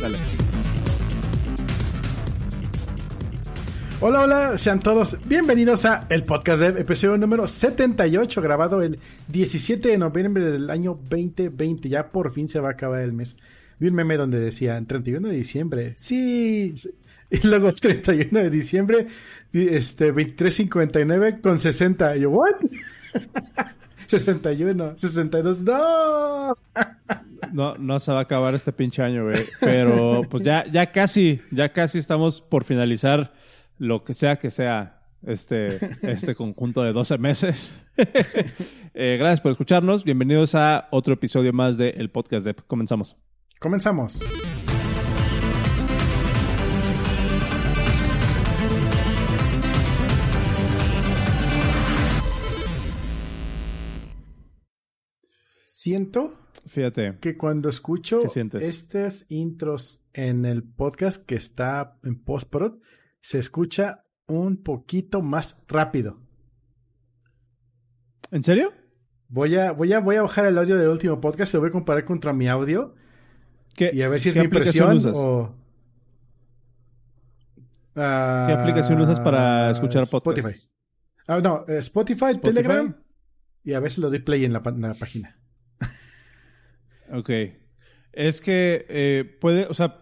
Dale. Hola, hola, sean todos bienvenidos a el podcast de episodio número 78, grabado el 17 de noviembre del año 2020. Ya por fin se va a acabar el mes. Vi un meme donde decía 31 de diciembre. Sí. Y luego 31 de diciembre, este 23.59 con 60. Y yo, ¿what? 61, 62. ¡No! No, no se va a acabar este pinche año, güey. Pero pues ya, ya casi, ya casi estamos por finalizar lo que sea que sea este, este conjunto de 12 meses. Eh, gracias por escucharnos. Bienvenidos a otro episodio más de El Podcast de Comenzamos. Comenzamos. Siento Fíjate. que cuando escucho estos intros en el podcast que está en postprod, se escucha un poquito más rápido. ¿En serio? Voy a, voy a, voy a bajar el audio del último podcast y lo voy a comparar contra mi audio ¿Qué, y a ver si es mi impresión usas? o... ¿Qué Ah, aplicación usas para escuchar podcasts? Spotify. Ah, no, eh, Spotify, Spotify. Telegram y a veces lo doy play en la, pa- en la página. Ok. Es que eh, puede, o sea,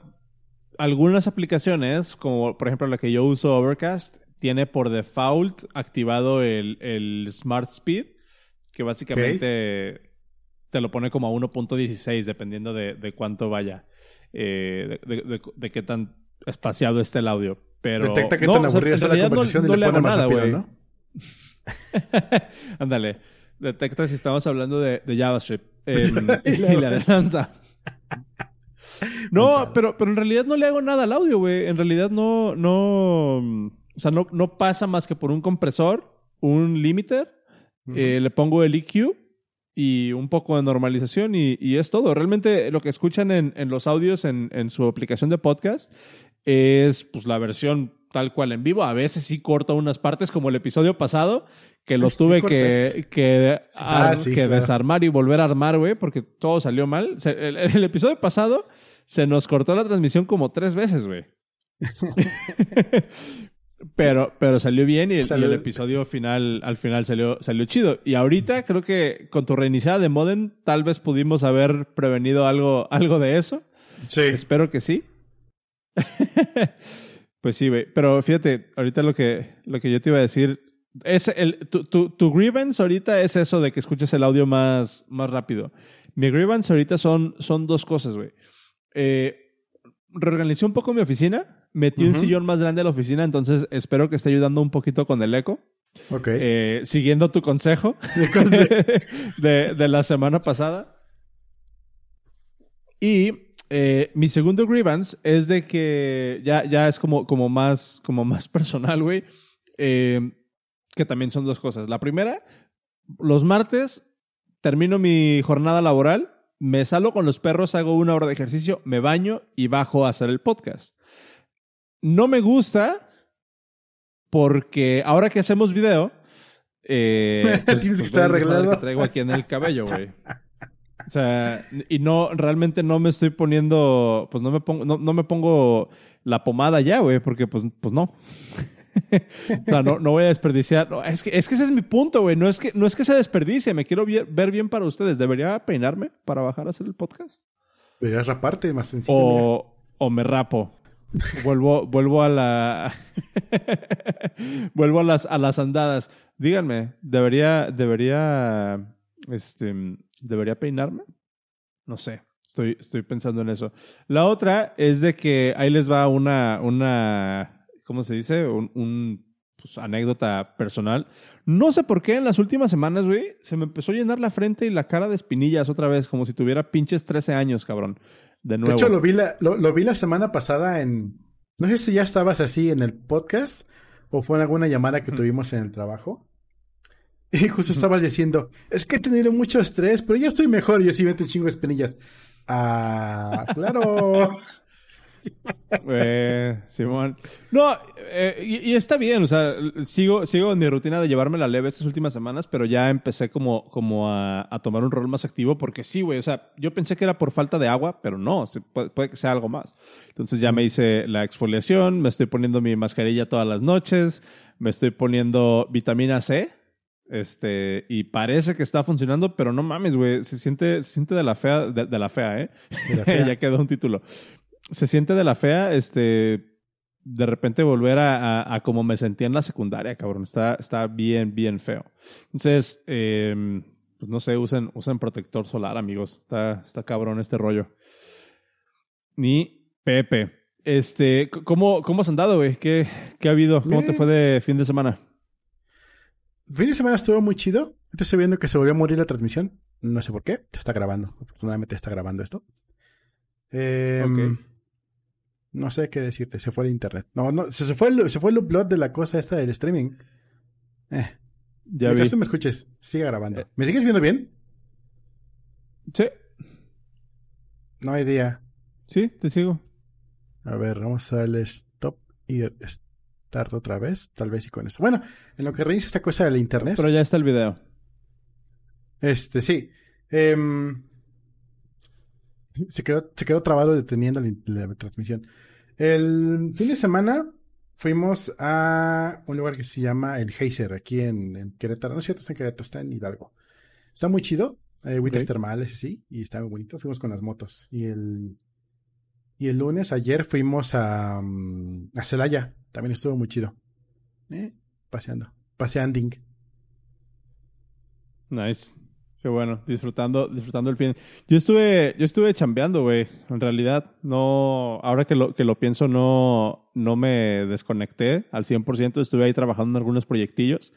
algunas aplicaciones, como por ejemplo la que yo uso, Overcast, tiene por default activado el, el Smart Speed, que básicamente te lo pone como a 1.16, dependiendo de, de cuánto vaya, eh, de, de- de- qué tan espaciado esté el audio. Pero, Detecta que no, tan o sea, aburrida la no- conversación no y le pone más nada, rápido. ¿no? Ándale. Detecta si estamos hablando de, de JavaScript. em, Y y le- adelanta. No, pero, pero en realidad no le hago nada al audio, güey. En realidad no, no, o sea, no, no pasa más que por un compresor, un limiter, eh, le pongo el EQ y un poco de normalización y, y es todo. Realmente lo que escuchan en, en los audios en, en su aplicación de podcast es pues la versión tal cual en vivo. A veces sí corto unas partes como el episodio pasado que lo tuve que, que, Ah, ar- sí, que claro. desarmar y volver a armar, güey, porque todo salió mal. Se- el, el episodio pasado se nos cortó la transmisión como tres veces, güey. pero, pero salió bien y el, y Salió- el episodio final, al final salió, salió chido. Y ahorita creo que con tu reiniciada de modem tal vez pudimos haber prevenido algo, algo de eso. Sí. Espero que sí. Pues sí, güey. Pero fíjate, ahorita lo que, lo que yo te iba a decir es el, tu, tu, tu grievance ahorita es eso de que escuches el audio más, más rápido. Mi grievance ahorita son, son dos cosas, güey. Eh, reorganicé un poco mi oficina. Metí un sillón más grande a la oficina, entonces espero que esté ayudando un poquito con el eco. Ok. Eh, siguiendo tu consejo De conse- de, de la semana pasada. Y eh, mi segundo grievance es de que ya, ya es como, como, más, como más personal, güey. Eh, que también son dos cosas. La primera, los martes termino mi jornada laboral, me salgo con los perros, hago una hora de ejercicio, me baño y bajo a hacer el podcast. No me gusta porque ahora que hacemos video, eh, Tienes que estar ve el desmadre arreglado. que traigo aquí en el cabello, güey. O sea, y no, realmente no me estoy poniendo, pues no me pongo, no, no me pongo la pomada ya, güey, porque pues, pues no. o sea, no, no voy a desperdiciar. no, es, que, es que ese es mi punto, güey. No es que, no es que se desperdicie, me quiero ver bien para ustedes. ¿Debería peinarme para bajar a hacer el podcast? Deberías raparte, más sencillo. O, o me rapo. Vuelvo, vuelvo a la. vuelvo a las, a las andadas. Díganme, ¿debería, debería, este, debería peinarme? No sé. Estoy, estoy pensando en eso. La otra es de que ahí les va una, una, ¿cómo se dice? Un, un, pues, anécdota personal. No sé por qué en las últimas semanas, güey, se me empezó a llenar la frente y la cara de espinillas otra vez, como si tuviera pinches 13 años, cabrón. De nuevo. De hecho, lo vi, la, lo, lo vi la semana pasada en... No sé si ya estabas así en el podcast o fue en alguna llamada que tuvimos en el trabajo. Y justo estabas diciendo, es que he tenido mucho estrés, pero ya estoy mejor. Y yo sí vete un chingo de espinillas. Ah, claro. Eh, Simón. No, eh, y, y está bien, o sea, sigo, sigo en mi rutina de llevarme la leve estas últimas semanas, pero ya empecé como, como a, a tomar un rol más activo porque sí, güey, o sea, yo pensé que era por falta de agua, pero no, se- puede, puede que sea algo más. Entonces ya me hice la exfoliación, me estoy poniendo mi mascarilla todas las noches, me estoy poniendo vitamina C, este, y parece que está funcionando, pero no mames, güey, se siente, se siente de la fea, de, de la fea, ¿eh? De la fea. ya quedó un título. Se siente de la fea, este, de repente volver a, a- a como me sentía en la secundaria, cabrón. Está, está bien, bien feo. Entonces, eh, pues no sé, usen, usen protector solar, amigos. Está, está cabrón este rollo. Ni Pepe. Este, ¿cómo, cómo has andado, güey? ¿Qué, ¿Qué ha habido? ¿Cómo te fue de fin de semana? Fin de semana estuvo muy chido. Estoy viendo que se volvió a morir la transmisión. No sé por qué. Se está grabando. Afortunadamente está grabando esto. Eh. No sé qué decirte. Se fue el internet. No, no. Se, se fue el, se fue el upload de la cosa esta del streaming. Eh. Ya vi. Tú me escuches, sigue grabando. ¿Me sigues viendo bien? Sí, No hay día. sí, te sigo. A ver, vamos a darle stop y start otra vez. Tal vez y con eso. Bueno, en lo que reinicia esta cosa del internet. Pero ya está el video. Este, sí. Em, se, quedó, se quedó trabado deteniendo la, la transmisión. El fin de semana fuimos a un lugar que se llama El Geyser, aquí en, en Querétaro. No es cierto, está en Querétaro, está en Hidalgo. Está muy chido. Hay agüitas Ok. termales, sí, y está muy bonito. Fuimos con las motos. Y el, y el lunes, ayer, fuimos a, mm, a Celaya. También estuvo muy chido. Eh, paseando. Paseanding. Nice. Qué bueno, disfrutando, disfrutando el fin. Yo estuve, yo estuve chambeando, güey. En realidad, no, ahora que lo, que lo pienso, no, no me desconecté al 100%. Estuve ahí trabajando en algunos proyectillos,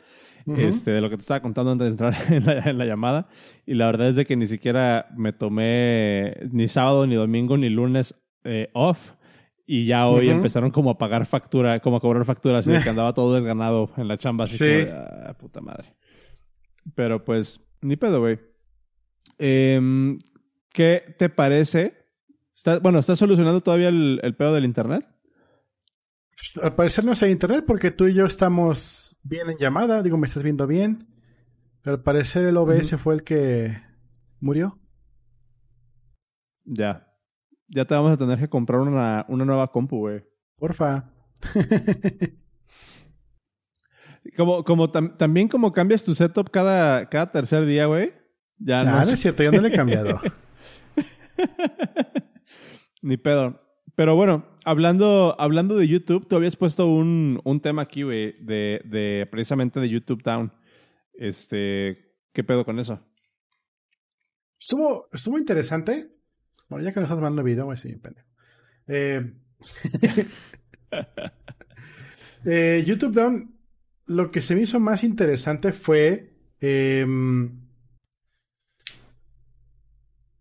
este, de lo que te estaba contando antes de entrar en la, en la llamada. Y la verdad es de que ni siquiera me tomé ni sábado, ni domingo, ni lunes eh, off. Y ya hoy empezaron como a pagar factura, como a cobrar factura, así de que andaba todo desganado en la chamba. Así Sí. "Ah, puta madre. Pero pues, ni pedo, güey. Em, ¿Qué te parece? Está- bueno, ¿estás solucionando todavía el, el pedo del internet? Pues, al parecer no hay internet porque tú y yo estamos bien en llamada. Digo, me estás viendo bien. Pero al parecer el OBS fue el que murió. Ya. Ya te vamos a tener que comprar una, una nueva compu, güey. Porfa. Como, como tam- también como cambias tu setup cada, cada tercer día, güey. Ya Ah, no, no, es- es cierto, yo no le he cambiado. Ni pedo. Pero bueno, hablando, hablando de YouTube, tú habías puesto un, un tema aquí, güey, de, de precisamente de YouTube Down. Este, ¿qué pedo con eso? Estuvo, estuvo interesante. Bueno, ya que nos estamos mandando video, voy a seguir pendejo. Eh, eh, YouTube Down, lo que se me hizo más interesante fue em,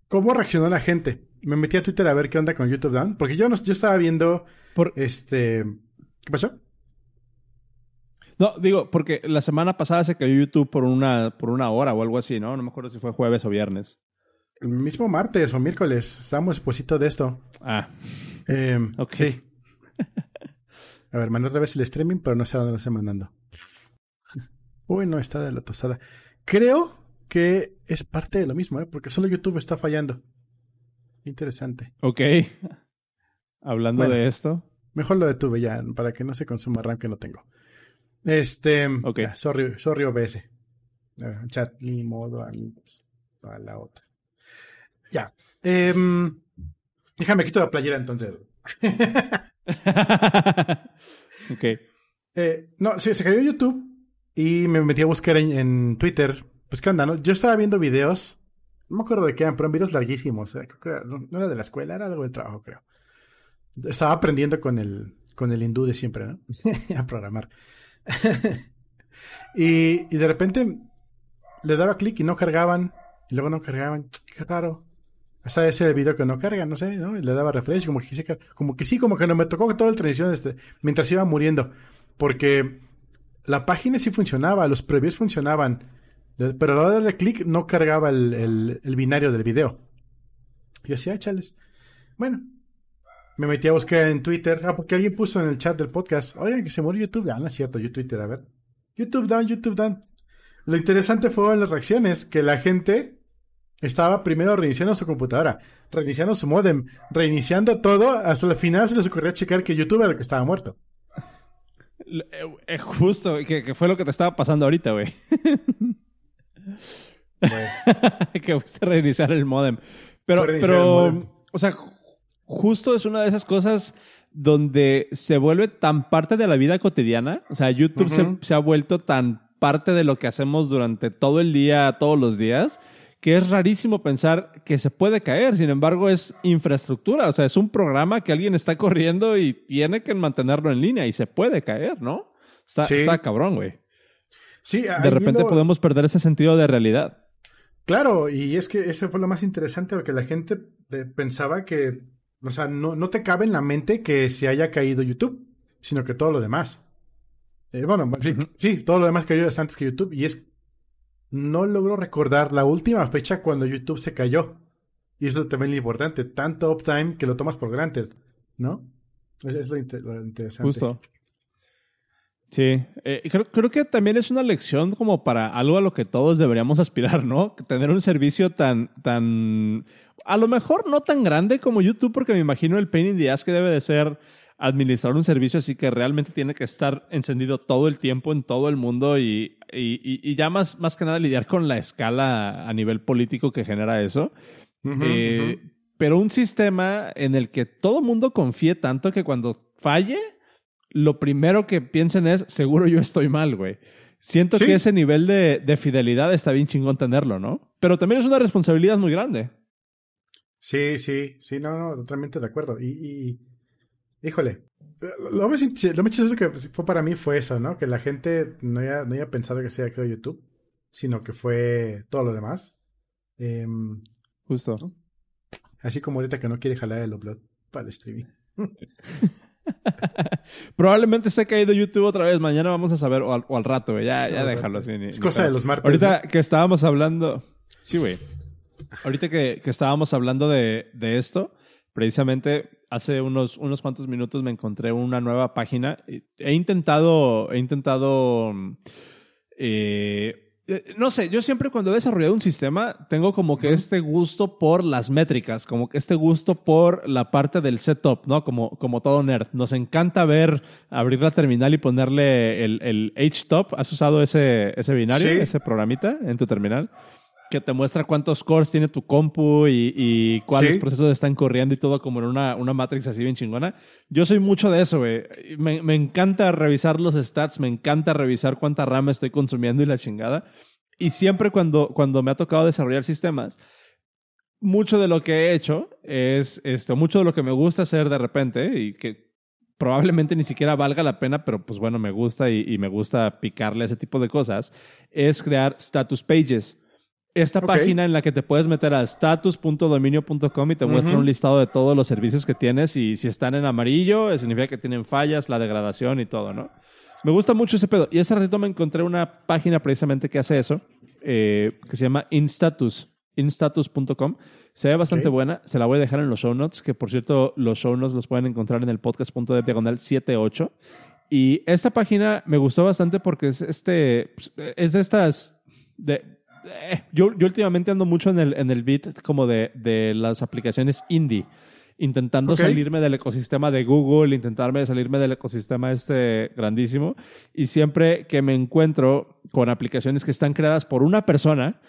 cómo reaccionó la gente. Me metí a Twitter a ver qué onda con YouTube Down, porque yo, no, yo estaba viendo Por, este... ¿Qué pasó? no, digo, porque la semana pasada se cayó YouTube por una, por una hora o algo así, ¿no? No me acuerdo si fue jueves o viernes. El mismo martes o miércoles estábamos exposito de esto. Ah, Em, Ok. Sí. A ver, mandé otra vez el streaming, pero no sé a dónde lo estoy mandando. Uy, no, está de la tostada. Creo que es parte de lo mismo, ¿eh? Porque solo YouTube está fallando. Interesante. ok. Hablando Bueno. de esto. Mejor lo detuve ya, para que no se consuma RAM que no tengo. Este. Ok. ya, sorry, sorry OBS. Ver, chat, ni modo, amigos. A la otra. Ya. Em, déjame quito la playera entonces. ok. Eh, no, sí, se cayó YouTube y me metí a buscar en, en Twitter. Pues, ¿qué onda? No? Yo estaba viendo videos, no me acuerdo de qué eran, pero eran videos larguísimos. eh, creo no, no era de la escuela, era algo de trabajo, creo. Estaba aprendiendo con el, con el hindú de siempre, ¿no? a programar. y, y de repente le daba clic y no cargaban, y luego no cargaban. Qué raro. Ese el video que no carga, no sé, ¿no? Le daba refresh, como que, sí, como que sí, como que no me tocó toda la transición este, mientras iba muriendo. Porque la página sí funcionaba, los previews funcionaban. Pero a la hora de darle clic no cargaba el, binario del video. Yo decía, "Ah, chales. Bueno, me metí a buscar en Twitter. Ah, porque alguien puso en el chat del podcast, oigan, que se murió YouTube. Ah, no es cierto, yo Twitter, a ver. YouTube down, YouTube down. Lo interesante fue las reacciones, que la gente estaba primero reiniciando su computadora, reiniciando su modem, reiniciando todo, hasta el final se les ocurrió checar que YouTube era el que estaba muerto. Eh, justo, que, fue lo que te estaba pasando ahorita, güey. que fuiste reiniciar el modem. Pero, pero o sea, justo es una de esas cosas donde se vuelve tan parte de la vida cotidiana. O sea, YouTube se, ha vuelto tan parte de lo que hacemos durante todo el día, todos los días, que es rarísimo pensar que se puede caer. Sin embargo, es infraestructura. O sea, es un programa que alguien está corriendo y tiene que mantenerlo en línea y se puede caer, ¿no? Está, está cabrón, güey. Sí, de repente podemos perder ese sentido de realidad. Claro, y es que eso fue lo más interesante, porque la gente pensaba que o sea, no, no te cabe en la mente que se haya caído YouTube, sino que todo lo demás. Eh, bueno, sí, todo lo demás cayó antes que YouTube. Y es. No logro recordar la última fecha cuando YouTube se cayó. Y eso también es importante. Tanto uptime que lo tomas por granted, ¿no? Es, lo, interesante. Justo. Sí, eh, creo, creo, que también es una lección como para algo a lo que todos deberíamos aspirar, ¿no? Tener un servicio tan, tan a lo mejor no tan grande como YouTube, porque me imagino el pain in the ass que debe de ser administrar un servicio así que realmente tiene que estar encendido todo el tiempo en todo el mundo y, y, ya más, más que nada lidiar con la escala a nivel político que genera eso. Eh, pero un sistema en el que todo el mundo confíe tanto que cuando falle, lo primero que piensen es, seguro yo estoy mal, güey. Siento que ese nivel de, de fidelidad está bien chingón tenerlo, ¿no? Pero también es una responsabilidad muy grande. Sí, sí, sí, no, no, totalmente de acuerdo. Y, y híjole, lo más, lo chistoso que fue para mí fue eso, ¿no? Que la gente no haya, no haya pensado que sea creado YouTube, sino que fue todo lo demás. Em, Justo. Así como ahorita que no quiere jalar el upload para el streaming. Probablemente esté caído YouTube otra vez. Mañana vamos a saber, o al, rato, güey. Ya, ya déjalo así. es cosa de los martes. Ahorita que estábamos hablando. Sí, güey. Ahorita que, estábamos hablando de, esto, precisamente hace unos, unos cuantos minutos me encontré una nueva página. He intentado, he intentado, eh, no sé, yo siempre cuando he desarrollado un sistema tengo como que este gusto por las métricas, como que este gusto por la parte del setup, ¿no? Como, como todo nerd. Nos encanta ver, abrir la terminal y ponerle el, el H-top. ¿Has usado ese, ese binario, ese programita en tu terminal? Que te muestra cuántos cores tiene tu compu y, cuáles procesos están corriendo y todo como en una, una matrix así bien chingona. Yo soy mucho de eso, güey. Me, me, encanta revisar los stats, me encanta revisar cuánta RAM estoy consumiendo y la chingada. Y siempre cuando, cuando me ha tocado desarrollar sistemas, mucho de lo que he hecho es esto, mucho de lo que me gusta hacer de repente y que probablemente ni siquiera valga la pena, pero pues bueno, me gusta y, y me gusta picarle ese tipo de cosas, es crear status pages esta página en la que te puedes meter a status.dominio.com y te muestra un listado de todos los servicios que tienes y si están en amarillo, significa que tienen fallas, la degradación y todo, ¿no? Me gusta mucho ese pedo. Y hace ratito me encontré una página precisamente que hace eso, eh, que se llama Instatus, instatus.com. Se ve bastante buena, se la voy a dejar en los show notes, que por cierto los show notes los pueden encontrar en el podcast.de diagonal 78. Y esta página me gustó bastante porque es, este, es de estas... De, eh, yo, yo últimamente ando mucho en el, en el beat como de, de las aplicaciones indie, intentando salirme del ecosistema de Google, intentarme salirme del ecosistema este grandísimo. Y siempre que me encuentro con aplicaciones que están creadas por una persona,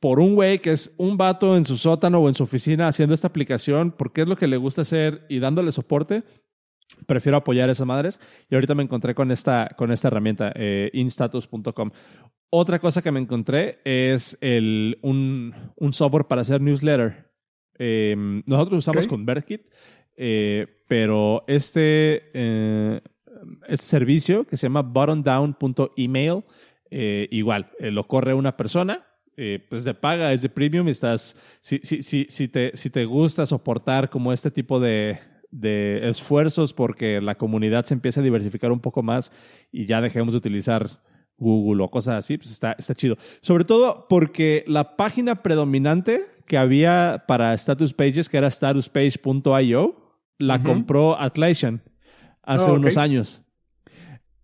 por un güey que es un vato en su sótano o en su oficina haciendo esta aplicación, porque es lo que le gusta hacer y dándole soporte, prefiero apoyar a esas madres. Y ahorita me encontré con esta, con esta herramienta, eh, instatus.com. Otra cosa que me encontré es el, un, un software para hacer newsletter. Em, nosotros usamos ConvertKit, eh, pero este, eh, este servicio que se llama buttondown.email, eh, igual, lo corre una persona, pues de paga, es de premium y estás, si, si, si, si, te, si te gusta soportar como este tipo de, de esfuerzos porque la comunidad se empieza a diversificar un poco más y ya dejemos de utilizar Google o cosas así, pues está, está chido. Sobre todo porque la página predominante que había para status pages, que era statuspage.io, la compró Atlassian hace Oh, unos años.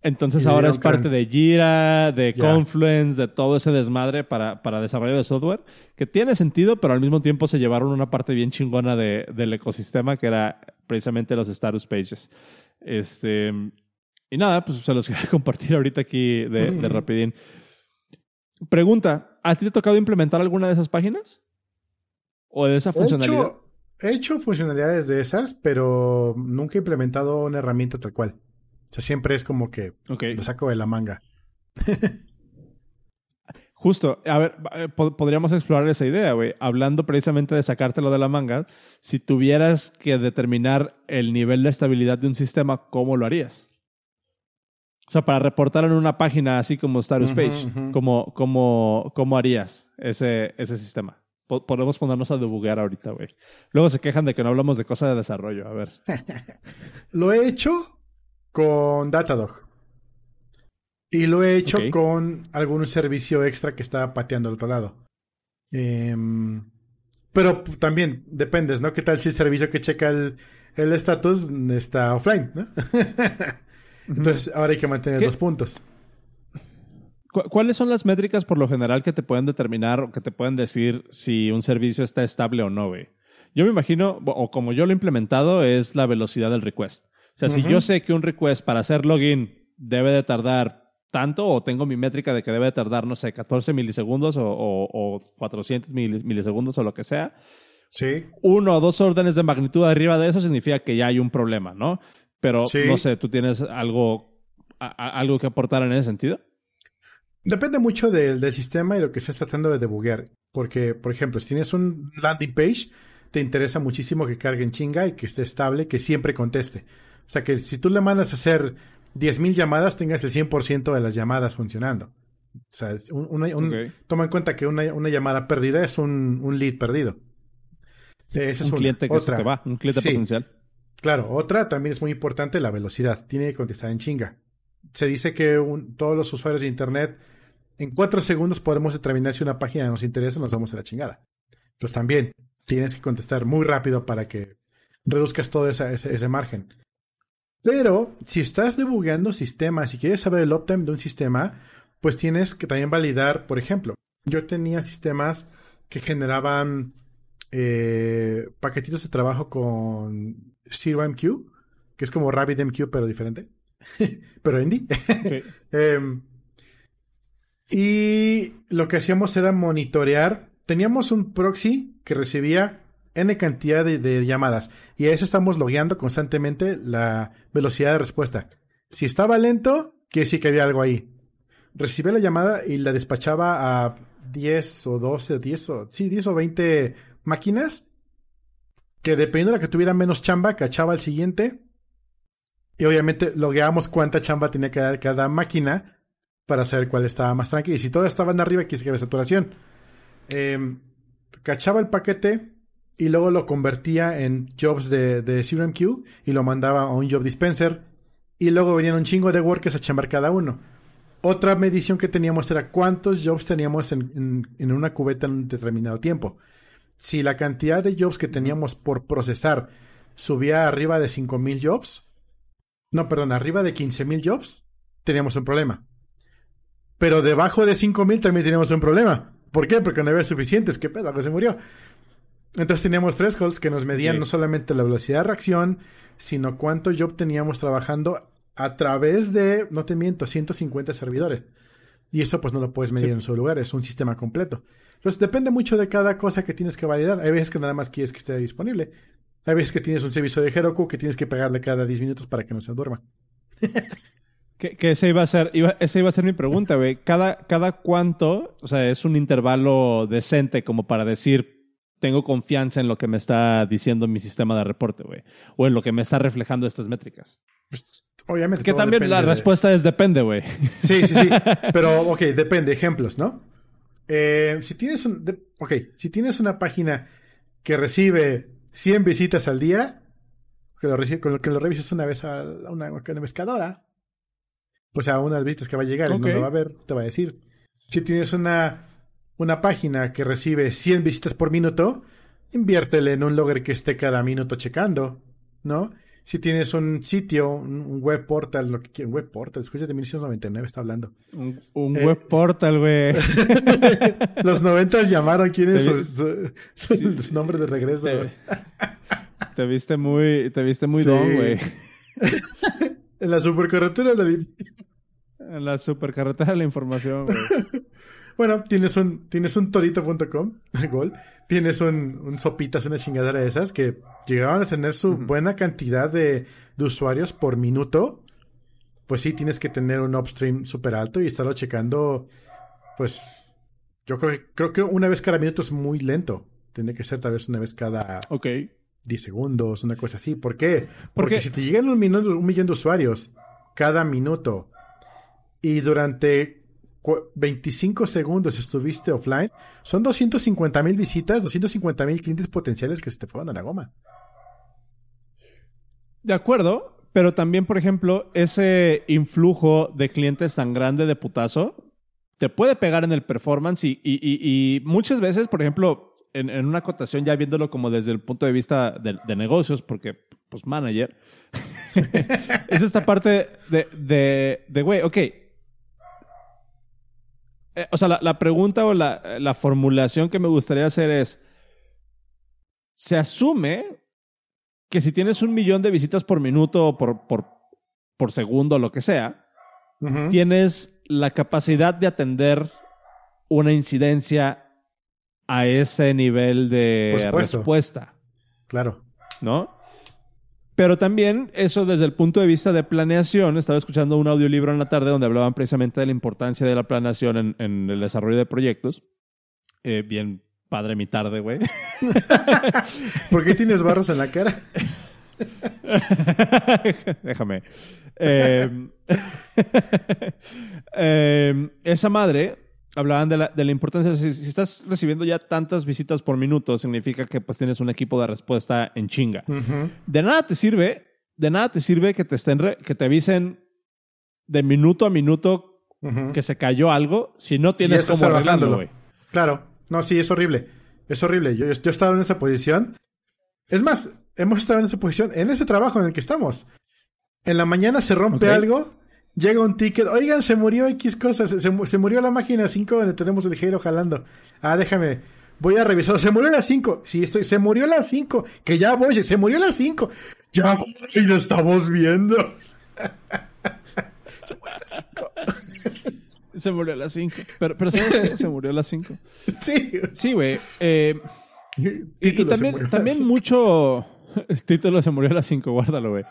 Entonces Y ahora es parte de Jira, de. Confluence, de todo ese desmadre para, para desarrollo de software, que tiene sentido, pero al mismo tiempo se llevaron una parte bien chingona de- del ecosistema, que era precisamente los status pages. Este, y nada, pues se los quería compartir ahorita aquí de, de rapidín. Pregunta, ¿a ti te ha tocado implementar alguna de esas páginas? ¿O de esa He funcionalidad? hecho, he hecho funcionalidades de esas, pero nunca he implementado una herramienta tal cual. O sea, siempre es como que lo saco de la manga. Justo, a ver, eh, po- podríamos explorar esa idea, güey. Hablando precisamente de sacártelo de la manga, si tuvieras que determinar el nivel de estabilidad de un sistema, ¿cómo lo harías? O sea, para reportar en una página así como Status Page. ¿cómo, cómo, cómo harías ese, ese sistema? Po- podemos ponernos a debuguear ahorita, güey. Luego se quejan de que no hablamos de cosas de desarrollo. A ver. Lo he hecho con Datadog. Y lo he hecho con algún servicio extra que está pateando al otro lado. Em, pero también dependes, ¿no? ¿Qué tal si el servicio que checa el el estatus está offline, ¿no? Entonces ahora hay que mantener ¿Qué? dos puntos. ¿Cu- ¿Cuáles son las métricas por lo general que te pueden determinar o que te pueden decir si un servicio está estable o no, güey? Yo me imagino, o como yo lo he implementado, es la velocidad del request. O sea, si yo sé que un request para hacer login debe de tardar tanto, o tengo mi métrica de que debe de tardar, no sé, 14 milisegundos o, o- o 400 milis- milisegundos o lo que sea, Sí. uno o dos órdenes de magnitud arriba de eso significa que ya hay un problema, ¿no? Pero Sí. no sé, ¿tú tienes algo, a- a- algo que aportar en ese sentido? Depende mucho del, del sistema y lo que estés tratando de debuguear. Porque, por ejemplo, si tienes un landing page, te interesa muchísimo que cargue en chinga y que esté estable, que siempre conteste. O sea, que si tú le mandas a hacer 10.000 llamadas, tengas el 100% de las llamadas funcionando. O sea, un- una- un- Ok. toma en cuenta que una, una llamada perdida es un, un lead perdido. Eh, Esa es un cliente que Otra. se te va, un cliente Sí. potencial. Claro, otra también es muy importante, la velocidad. Tiene que contestar en chinga. Se dice que todos los usuarios de Internet en cuatro segundos podemos determinar si una página nos interesa nos vamos a la chingada. Pues también tienes que contestar muy rápido para que reduzcas todo ese margen. Pero si estás debugueando sistemas y quieres saber el uptime de un sistema, pues tienes que también validar, por ejemplo, yo tenía sistemas que generaban eh, paquetitos de trabajo con ZeroMQ, que es como RabbitMQ pero diferente, pero indie. Em, y lo que hacíamos era monitorear. Teníamos un proxy que recibía N cantidad de, de llamadas. Y a eso estamos logueando constantemente la velocidad de respuesta. Si estaba lento, quiere decir que había algo ahí. Recibía la llamada y la despachaba a 10 o 12 o 10 o, sí, 10 o 20 máquinas. Que dependiendo de la que tuviera menos chamba, cachaba al siguiente. Y obviamente logueábamos cuánta chamba tenía que dar cada máquina para saber cuál estaba más tranquila. Y si todas estaban arriba, decir que había saturación. Em, cachaba el paquete y luego lo convertía en jobs de, de ZeroMQ y lo mandaba a un job dispenser. Y luego venían un chingo de workers a chambar cada uno. Otra medición que teníamos era cuántos jobs teníamos en, en- en una cubeta en un determinado tiempo. Si la cantidad de jobs que teníamos por procesar subía arriba de 5.000 jobs, no, perdón, arriba de 15.000 jobs, teníamos un problema. Pero debajo de 5.000 también teníamos un problema. ¿Por qué? Porque no había suficientes. ¿Qué pedo? Algo se murió. Entonces teníamos thresholds que nos medían no solamente la velocidad de reacción, sino cuánto job teníamos trabajando a través de, no te miento, 150 servidores. Y eso pues no lo puedes medir Sí. en su lugar, es un sistema completo. Entonces depende mucho de cada cosa que tienes que validar. Hay veces que nada más quieres que esté disponible. Hay veces que tienes un servicio de Heroku que tienes que pegarle cada 10 minutos para que no se duerma. Que, que ese iba a ser, iba, esa iba a ser mi pregunta, güey. Cada, cada cuánto, o sea, es un intervalo decente como para decir, tengo confianza en lo que me está diciendo mi sistema de reporte, güey. O en lo que me está reflejando estas métricas. Obviamente. Que todo también la de- respuesta es depende, güey. Sí, sí, sí. Pero, ok, depende. Ejemplos, ¿no? Eh, si tienes un, de- ok, si tienes una página que recibe 100 visitas al día, que lo, recibe- con lo que lo revises una vez a una, una pescadora, pues a unas visitas que va a llegar y Ok. no lo va a ver, te va a decir. Si tienes una, una página que recibe 100 visitas por minuto, inviértele en un logger que esté cada minuto checando. ¿no? Si tienes un sitio, un web portal, lo que quieras, web portal, escucha de 1999 está hablando. Un, web portal, güey. Los 90 llamaron, ¿quién es su, nombre de regreso? Te, viste muy, te viste muy don, güey. en la supercarretera de la... En la supercarretera de la información, güey. bueno, tienes un, tienes un torito.com, gol tienes un, un sopitas, una chingadera de esas que llegaban a tener su buena cantidad de, usuarios por minuto, pues sí tienes que tener un upstream súper alto y estarlo checando, pues yo creo que, creo que una vez cada minuto es muy lento. Tiene que ser tal vez una vez cada ok 10 segundos, una cosa así. ¿Por qué? Porque si te llegan un, minuto, un millón de usuarios cada minuto y durante 25 segundos estuviste offline, son 250 mil visitas, 250 mil clientes potenciales que se te fueron a la goma. De acuerdo, pero también, por ejemplo, ese influjo de clientes tan grande de putazo te puede pegar en el performance y, muchas veces, por ejemplo, en, una acotación, ya viéndolo como desde el punto de vista de, negocios, porque, pues, manager, es esta parte de, de, güey, ok, eh, o sea, la, pregunta o la, formulación que me gustaría hacer es, se asume que si tienes un millón de visitas por minuto o por, por, por segundo, lo que sea, tienes la capacidad de atender una incidencia a ese nivel de respuesta. Claro. ¿No? Pero también eso desde el punto de vista de planeación, estaba escuchando un audiolibro en la tarde donde hablaban precisamente de la importancia de la planeación en, el desarrollo de proyectos. Eh, bien padre mi tarde, güey. ¿Por qué tienes barros en la cara? Déjame. Em, em, esa madre hablaban de la, de la importancia, si, si, estás recibiendo ya tantas visitas por minuto, significa que pues tienes un equipo de respuesta en chinga. De nada te sirve, de nada te sirve que te estén, que te avisen de minuto a minuto que se cayó algo si no tienes cómo arreglarlo, güey. Claro, no, sí, es horrible. Es horrible. Yo, yo he estado en esa posición. Es más, hemos estado en esa posición, en ese trabajo en el que estamos. En la mañana se rompe algo Llega un ticket. Oigan, se murió X cosas. Se, murió la máquina 5 donde tenemos el giro jalando. Ah, déjame. Voy a revisar. Se murió la 5. Sí, estoy. Se murió la 5. Que ya voy. Se murió la 5. Ya y lo estamos viendo. se murió la 5. se murió la 5. Pero, pero ¿sabes Se murió la 5. Sí. Sí, güey. Eh, y, también, también mucho. El título se murió a las 5. Guárdalo, güey.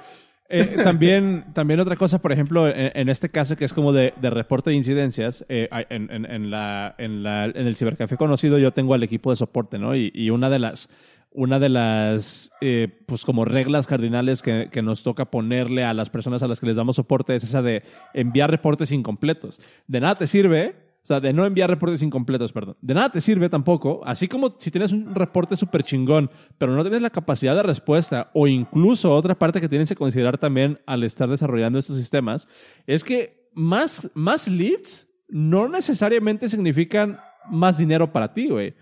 Eh, también, también otra cosa, por ejemplo, en, este caso que es como de, reporte de incidencias, eh, en, la, en, la, en el cibercafé conocido yo tengo al equipo de soporte, ¿no? Y, una de las, una de las eh, pues como reglas cardinales que, que, nos toca ponerle a las personas a las que les damos soporte es esa de enviar reportes incompletos. De nada te sirve o sea, de no enviar reportes incompletos, perdón. De nada te sirve tampoco, así como si tienes un reporte súper chingón, pero no tienes la capacidad de respuesta, o incluso otra parte que tienes que considerar también al estar desarrollando estos sistemas, es que más, más leads no necesariamente significan más dinero para ti, güey.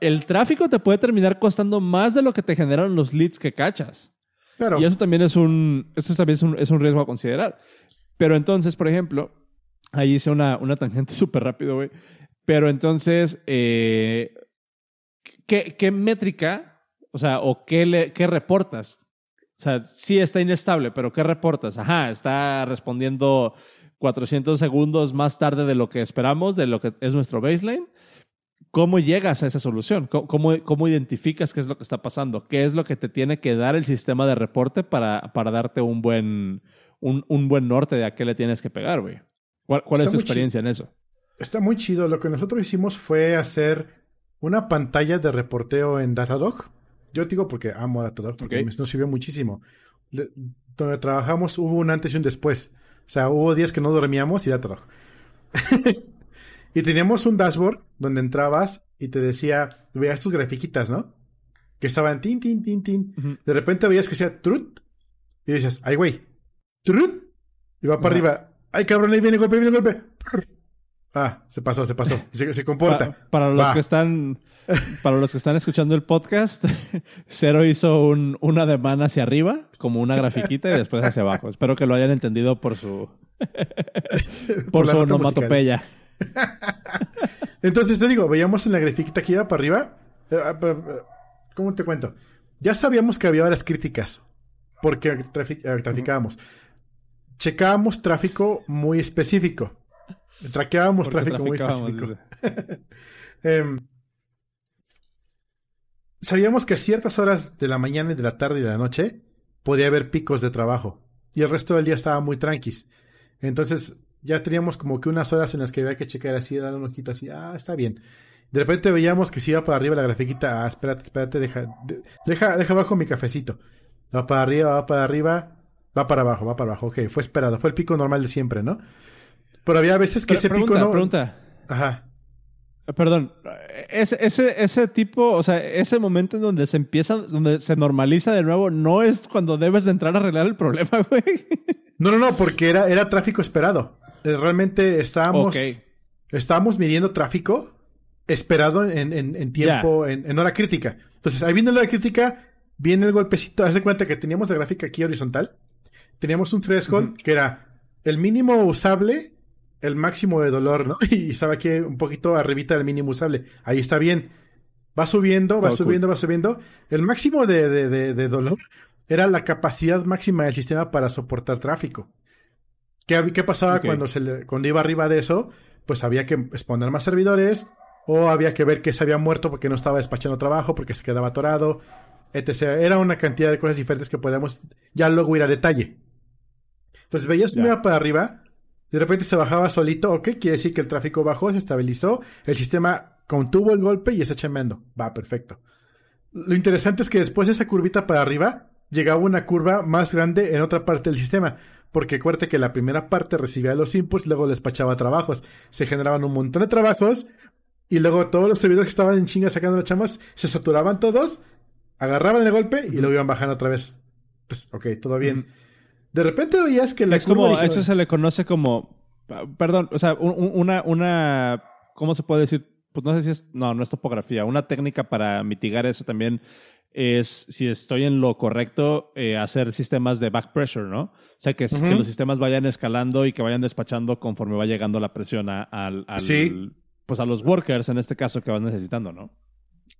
El tráfico te puede terminar costando más de lo que te generan los leads que cachas. Y eso también es un, eso también es un, es un riesgo a considerar. Pero entonces, por ejemplo, Ahí hice una, una tangente súper rápido, güey. Pero entonces, eh, ¿qué, ¿qué, métrica, o sea, o qué, le, qué reportas? O sea, sí está inestable, pero ¿qué reportas? Ajá, está respondiendo 400 segundos más tarde de lo que esperamos, de lo que es nuestro baseline. ¿Cómo llegas a esa solución? ¿Cómo, cómo, identificas qué es lo que está pasando? ¿Qué es lo que te tiene que dar el sistema de reporte para, para darte un buen, un, un buen norte de a qué le tienes que pegar, güey? ¿Cuál, es tu experiencia en eso? Está muy chido. Lo que nosotros hicimos fue hacer una pantalla de reporteo en Datadog. Yo digo porque amo Datadog, porque nos sirvió muchísimo. donde trabajamos hubo un antes y un después. O sea, hubo días que no dormíamos y Datadog. y teníamos un dashboard donde entrabas y te decía, veías tus grafiquitas, ¿no? Que estaban tin, tin, tin, tin. De repente veías que decía trut. Y dices, ay, güey, trut. Y va para arriba, Ay, cabrón, ahí viene golpe, viene golpe. Ah, se pasó, se pasó. Se, se comporta. Pa- para los que están para los que están escuchando el podcast, Cero hizo un, un ademán hacia arriba, como una grafiquita, y después hacia abajo. Espero que lo hayan entendido por su por, Por su onomatopeya. Entonces te digo, veíamos en la grafiquita que iba para arriba. eh, ah, eh, ¿Cómo te cuento? Ya sabíamos que había horas críticas. Porque eh, traficábamos. Checábamos tráfico muy específico. Traqueábamos tráfico muy específico. Em, sabíamos que a ciertas horas de la mañana y de la tarde y de la noche podía haber picos de trabajo. Y el resto del día estaba muy tranquis. Entonces ya teníamos como que unas horas en las que había que checar así, darle un ojito así, ah, está bien. De repente veíamos que si iba para arriba la grafiquita, ah, espérate, espérate, deja, de- deja, deja abajo mi cafecito. Va para arriba, va para arriba, va para abajo, va para abajo. Ok, fue esperado, fue el pico normal de siempre, ¿no? Pero había veces que Pero ese pregunta, pico no. pregunta. Ajá. Perdón, ese, ese, ese tipo, o sea, ese momento en donde se empieza, donde se normaliza de nuevo, no es cuando debes de entrar a arreglar el problema, güey. No, no, no, porque era, era tráfico esperado. Eh, Realmente estábamos, Ok. estábamos midiendo tráfico esperado en, en- en tiempo, en, en hora crítica. Entonces, ahí viene la hora crítica, viene el golpecito. Haz de cuenta que teníamos la gráfica aquí horizontal. Teníamos un threshold que era el mínimo usable, el máximo de dolor, ¿no? Y estaba aquí un poquito arribita del mínimo usable. Ahí está bien. Va subiendo, va Oh, cool. subiendo, va subiendo. El máximo de, de- de- de dolor era la capacidad máxima del sistema para soportar tráfico. ¿Qué, qué pasaba cuando, se le- cuando iba arriba de eso? Pues había que exponer más servidores o había que ver que se había muerto porque no estaba despachando trabajo, porque se quedaba atorado, etc. Era una cantidad de cosas diferentes que podíamos ya luego ir a detalle. Entonces veías Ya. primero para arriba, de repente se bajaba solito, ok, quiere decir que el tráfico bajó, se estabilizó, el sistema contuvo el golpe y está chambeando. Va, perfecto. Lo interesante es que después de esa curvita para arriba, llegaba una curva más grande en otra parte del sistema. Porque acuérdate que la primera parte recibía los inputs, luego despachaba trabajos. Se generaban un montón de trabajos y luego todos los servidores que estaban en chinga sacando las chamas se saturaban todos, agarraban el golpe y luego iban bajando otra vez. Pues, ok, todo bien. De repente veías que la es curva como, original- eso se le conoce como, perdón, o sea, un- un- una, una, ¿cómo se puede decir? Pues no sé si es, no, no es topografía. Una técnica para mitigar eso también es, si estoy en lo correcto, eh, hacer sistemas de back pressure, ¿no? O sea, que, los sistemas vayan escalando y que vayan despachando conforme va llegando la presión a, al, al- Sí. pues a los workers, en este caso, que van necesitando, ¿no?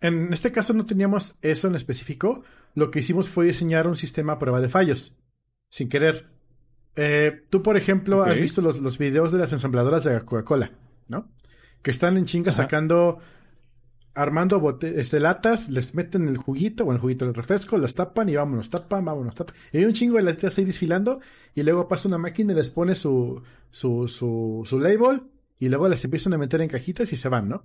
En este caso no teníamos eso en específico. Lo que hicimos fue diseñar un sistema a prueba de fallos. Sin querer. Eh, tú, por ejemplo, has visto los, los videos de las ensambladoras de Coca-Cola, ¿no? Que están en chinga Ajá. sacando, armando este, latas, les meten el juguito o el juguito del refresco, las tapan y vámonos, tapan, vámonos, tapan. Y hay un chingo de latitas ahí desfilando y luego pasa una máquina y les pone su, su, su, su label y luego las empiezan a meter en cajitas y se van, ¿no?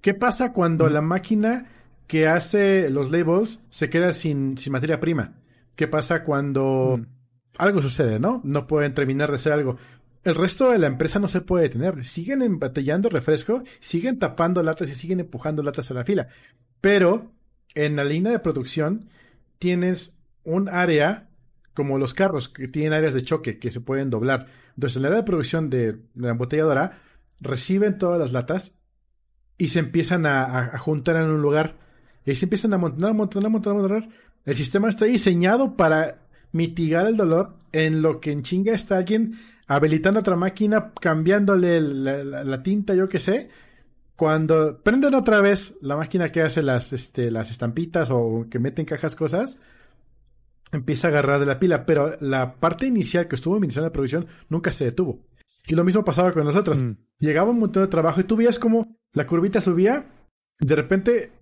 ¿Qué pasa cuando la máquina que hace los labels se queda sin, sin materia prima? ¿Qué pasa cuando Mm. Algo sucede, ¿no? No pueden terminar de hacer algo. El resto de la empresa no se puede detener. Siguen embatallando refresco, siguen tapando latas y siguen empujando latas a la fila. Pero en la línea de producción tienes un área como los carros que tienen áreas de choque que se pueden doblar. Entonces, en la área de producción de la embotelladora reciben todas las latas y se empiezan a, a- a juntar en un lugar. Y se empiezan a amontonar, amontonar, amontonar, amontonar. El sistema está diseñado para mitigar el dolor en lo que en chinga está alguien habilitando otra máquina, cambiándole la, la- la tinta, yo qué sé. Cuando prenden otra vez la máquina que hace las, este, las estampitas o que mete en cajas cosas, empieza a agarrar de la pila. Pero la parte inicial que estuvo en de producción nunca se detuvo. Y lo mismo pasaba con nosotros. Mm. Llegaba un montón de trabajo y tú veías como la curvita subía, de repente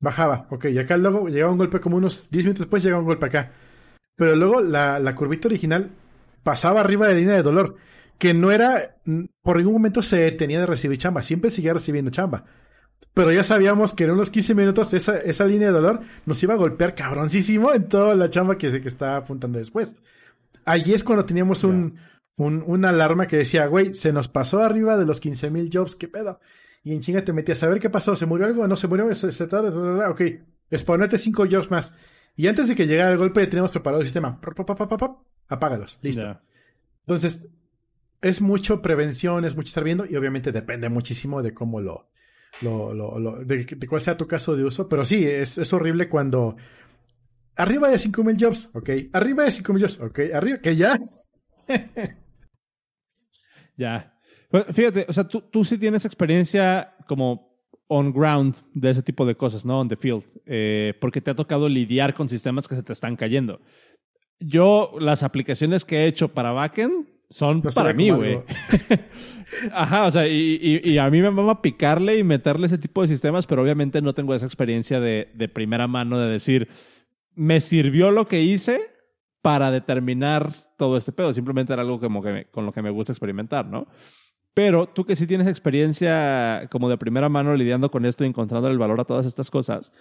bajaba. Ok, y acá luego llegaba un golpe como unos 10 minutos después llegaba un golpe acá. Pero luego la, la curvita original pasaba arriba de la línea de dolor, que no era, por ningún momento se detenía de recibir chamba, siempre seguía recibiendo chamba. Pero ya sabíamos que en unos 15 minutos esa, esa línea de dolor nos iba a golpear cabroncísimo en toda la chamba que se que estaba apuntando después. Allí es cuando teníamos un, un- una alarma que decía, güey, se nos pasó arriba de los 15 mil jobs, ¿qué pedo? Y en chinga te metías a ver qué pasó, ¿se murió algo? ¿No se murió? ¿Se, se? Ok, exponete 5 jobs más. Y antes de que llegara el golpe, ya teníamos preparado el sistema. Apágalos, listo. Entonces, es mucho prevención, es mucho estar viendo y obviamente depende muchísimo de cómo lo, lo, lo, de, cuál sea tu caso de uso, pero sí, es, es horrible cuando arriba de 5000 jobs, ok, arriba de 5000 jobs, ok, arriba, que ya. ya. Fíjate, o sea, tú, tú sí tienes experiencia como on ground de ese tipo de cosas, ¿no? On the field, eh, porque te ha tocado lidiar con sistemas que se te están cayendo. Yo, las aplicaciones que he hecho para backend son para mí, güey. Ajá, o sea, y, y, a mí me va a picarle y meterle ese tipo de sistemas, pero obviamente no tengo esa experiencia de, de primera mano de decir, me sirvió lo que hice para determinar todo este pedo. Simplemente era algo como que con lo que me gusta experimentar, ¿no? Pero tú que sí tienes experiencia como de primera mano lidiando con esto y encontrando el valor a todas estas cosas,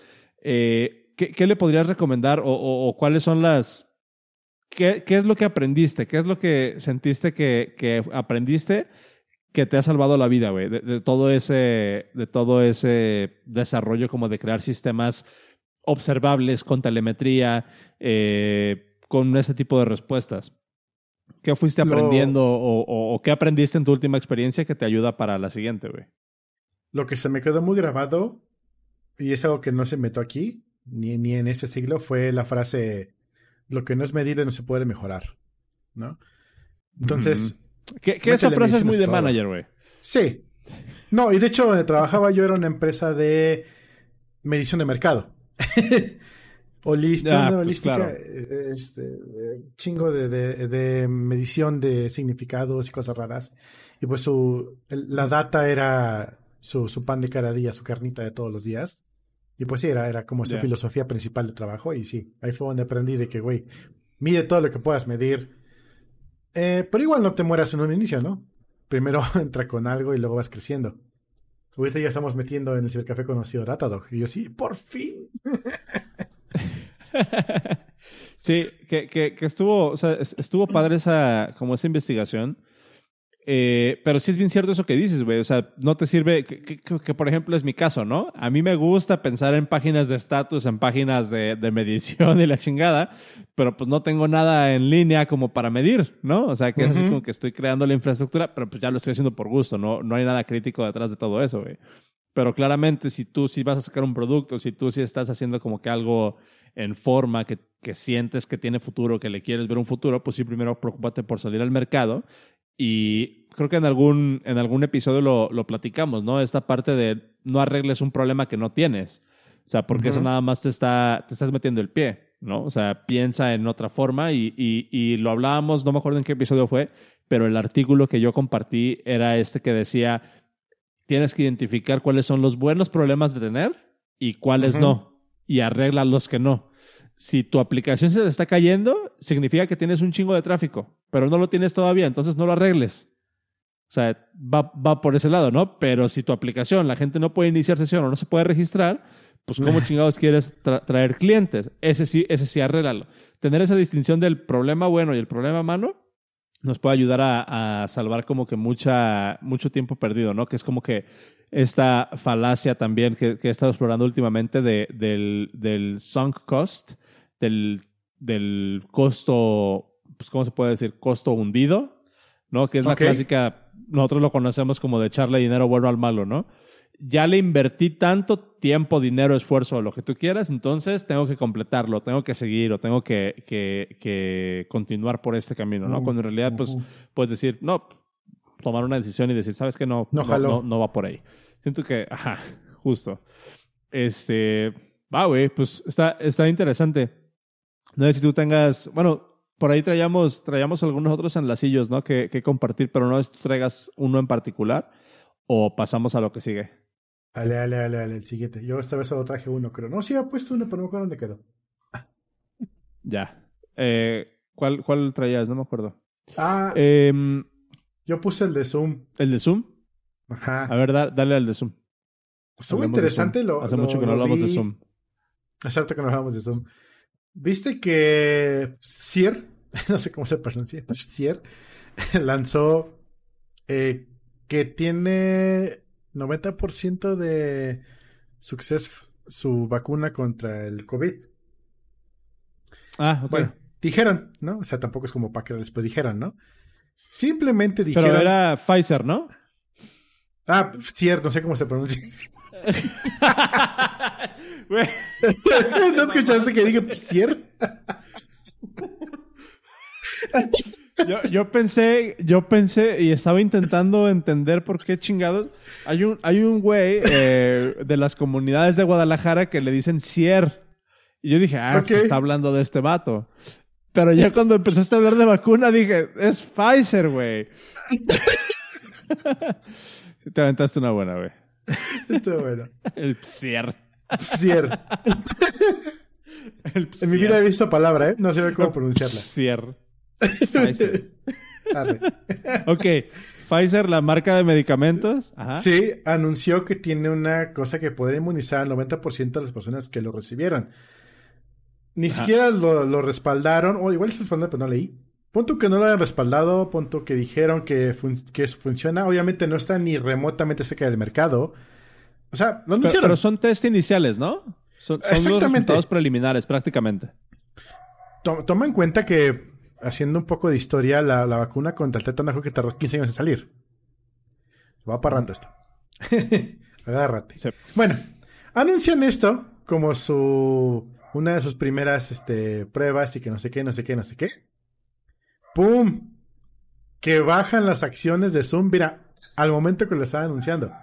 eh, ¿qué, le podrías recomendar o, cuáles son las... Qué, es lo que aprendiste? ¿Qué es lo que sentiste que, aprendiste que te ha salvado la vida, güey? De, todo ese, de todo ese desarrollo como de crear sistemas observables con telemetría, eh, con ese tipo de respuestas. ¿Qué fuiste aprendiendo o, qué aprendiste en tu última experiencia que te ayuda para la siguiente, güey? Lo que se me quedó muy grabado, y es algo que no se metió aquí, ni, ni en este siglo, fue la frase, lo que no es medible no se puede mejorar, ¿no? Entonces... ¿Qué, esa frase es muy de manager, güey? Sí. No, y de hecho, donde trabajaba yo era una empresa de medición de mercado. Holística, ah, pues este, chingo de, de, medición de significados y cosas raras. Y pues su, la data era su, su, pan de cada día, su carnita de todos los días. Y pues sí, era, era como su filosofía principal de trabajo. Y sí, ahí fue donde aprendí de que, güey, mide todo lo que puedas medir. Eh, pero igual no te mueras en un inicio, ¿no? Primero entra con algo y luego vas creciendo. Ahorita ya estamos metiendo en el cibercafé conocido Datadog. Y yo sí, por fin. sí, que, que, que, estuvo, o sea, estuvo padre esa, como esa investigación. Eh, pero sí es bien cierto eso que dices, güey. O sea, no te sirve, que, que, por ejemplo es mi caso, ¿no? A mí me gusta pensar en páginas de estatus, en páginas de, de, medición y la chingada, pero pues no tengo nada en línea como para medir, ¿no? O sea, que es como que estoy creando la infraestructura, pero pues ya lo estoy haciendo por gusto, ¿no? No hay nada crítico detrás de todo eso, güey. Pero claramente, si tú sí vas a sacar un producto, si tú sí estás haciendo como que algo en forma, que, que sientes que tiene futuro, que le quieres ver un futuro, pues sí, primero preocúpate por salir al mercado. Y creo que en algún, en algún episodio lo, lo platicamos, ¿no? Esta parte de no arregles un problema que no tienes. O sea, porque eso nada más te, está, te estás metiendo el pie, ¿no? O sea, piensa en otra forma y, y, y lo hablábamos, no me acuerdo en qué episodio fue, pero el artículo que yo compartí era este que decía tienes que identificar cuáles son los buenos problemas de tener y cuáles no, y arregla los que no. Si tu aplicación se te está cayendo, significa que tienes un chingo de tráfico, pero no lo tienes todavía, entonces no lo arregles. O sea, va, va por ese lado, ¿no? Pero si tu aplicación, la gente no puede iniciar sesión o no se puede registrar, pues ¿cómo chingados quieres traer clientes? Ese sí, ese sí, arréglalo. Tener esa distinción del problema bueno y el problema malo nos puede ayudar a, salvar como que mucha, mucho tiempo perdido, ¿no? Que es como que esta falacia también que, he estado explorando últimamente de, del, del sunk cost, del, del costo, pues, ¿cómo se puede decir? Costo hundido, ¿no? Que es la clásica, nosotros lo conocemos como de echarle dinero bueno al malo, ¿no? Ya le invertí tanto tiempo, dinero, esfuerzo, lo que tú quieras, entonces tengo que completarlo, tengo que seguir o tengo que, que, continuar por este camino, ¿no? Cuando en realidad, pues, puedes decir, no, tomar una decisión y decir, ¿sabes qué? No, no, no, va por ahí. Siento que, ajá, justo. Este, va, güey, pues está, está interesante. No sé si tú tengas, bueno, por ahí traíamos, traíamos algunos otros enlacillos, ¿no? Que, que compartir, pero no es que tú traigas uno en particular o pasamos a lo que sigue. Ale, ale, ale, ale, el siguiente. Yo esta vez solo traje uno, creo. No, sí, ha puesto uno, pero no me acuerdo dónde quedó. Ya. Eh, ¿cuál, ¿Cuál traías? No me acuerdo. Ah. Em, yo puse el de Zoom. ¿El de Zoom? Ajá. A ver, dale al de Zoom. Estuvo interesante lo. Hace mucho que no hablamos de Zoom. Hace que no hablamos de Zoom. Viste que Sier, no sé cómo se pronuncia, Sier, lanzó eh, que tiene 90% de suceso su vacuna contra el COVID. Ah, ok. Bueno, dijeron, ¿no? O sea, tampoco es como para que después dijeron, ¿no? Simplemente dijeron. Pero era Pfizer, ¿no? Ah, cierto, no sé cómo se pronuncia. ¿No escuchaste que dije Pfizer? Yo, yo, pensé, yo pensé y estaba intentando entender por qué chingados. Hay un, hay un güey eh, de las comunidades de Guadalajara que le dicen Cier. Y yo dije, ah, pues está hablando de este vato. Pero ya cuando empezaste a hablar de vacuna dije, es Pfizer, güey. Te aventaste una buena, güey. Estuvo bueno. El Psier. Psier. En mi vida he visto palabra, ¿eh? No sé cómo pronunciarla. Psier. Pfizer. ok. Pfizer, la marca de medicamentos. Sí, anunció que tiene una cosa que podría inmunizar al 90% de las personas que lo recibieron. Ni siquiera lo, respaldaron, o igual se respaldaron, pero no leí. Punto que no lo hayan respaldado, punto que dijeron que, que funciona. Obviamente no está ni remotamente cerca del mercado. O sea, lo anunciaron. Pero, son test iniciales, ¿no? Son, son los resultados preliminares, prácticamente. Toma en cuenta que haciendo un poco de historia, la, vacuna contra el tétano que tardó 15 años en salir. Va parrando esto. Agárrate. Bueno, anuncian esto como su una de sus primeras este, pruebas y que no sé qué, no sé qué, no sé qué. ¡Pum! Que bajan las acciones de Zoom, mira, al momento que lo estaba anunciando.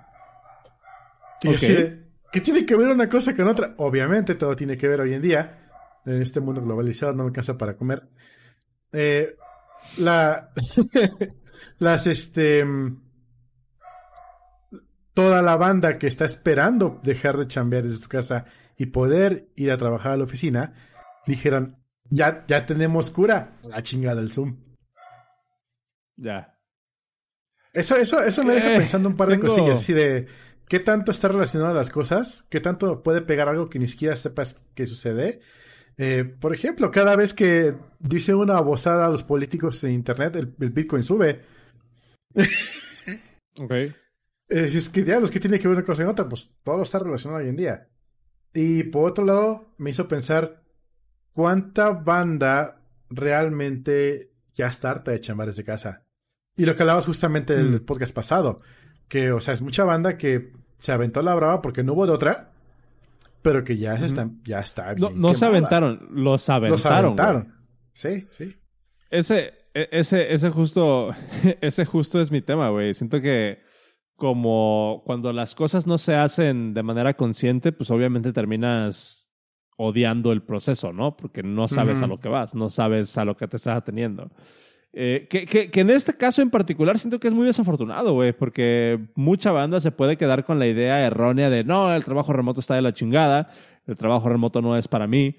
¿Qué tiene que ver una cosa con otra? Obviamente todo tiene que ver hoy en día. En este mundo globalizado no me alcanza para comer. Eh, la, las, este, toda la banda que está esperando dejar de chambear desde su casa y poder ir a trabajar a la oficina, dijeron, ya, ya tenemos cura, la chingada del Zoom. Ya. Eso, eso, eso me deja eh, pensando un par de cosillas, así de qué tanto está relacionado a las cosas, qué tanto puede pegar algo que ni siquiera sepas que sucede eh, por ejemplo, cada vez que dice una bozada a los políticos en Internet, el, Bitcoin sube. ok. Eh, si es que ya los que tiene que ver una cosa en otra, pues todo está relacionado hoy en día. Y por otro lado, me hizo pensar cuánta banda realmente ya está harta de chamar desde casa. Y lo que hablabas justamente del mm. podcast pasado, que, o sea, es mucha banda que se aventó la brava porque no hubo de otra pero que ya, están, ya está bien. No, se aventaron, los aventaron. Los aventaron. Sí, sí. Ese, e, ese, ese justo, ese justo es mi tema, güey. Siento que como cuando las cosas no se hacen de manera consciente, pues obviamente terminas odiando el proceso, ¿no? Porque no sabes a lo que vas, no sabes a lo que te estás ateniendo. Eh, que, que, que, en este caso en particular siento que es muy desafortunado, güey, porque mucha banda se puede quedar con la idea errónea de no, el trabajo remoto está de la chingada, el trabajo remoto no es para mí,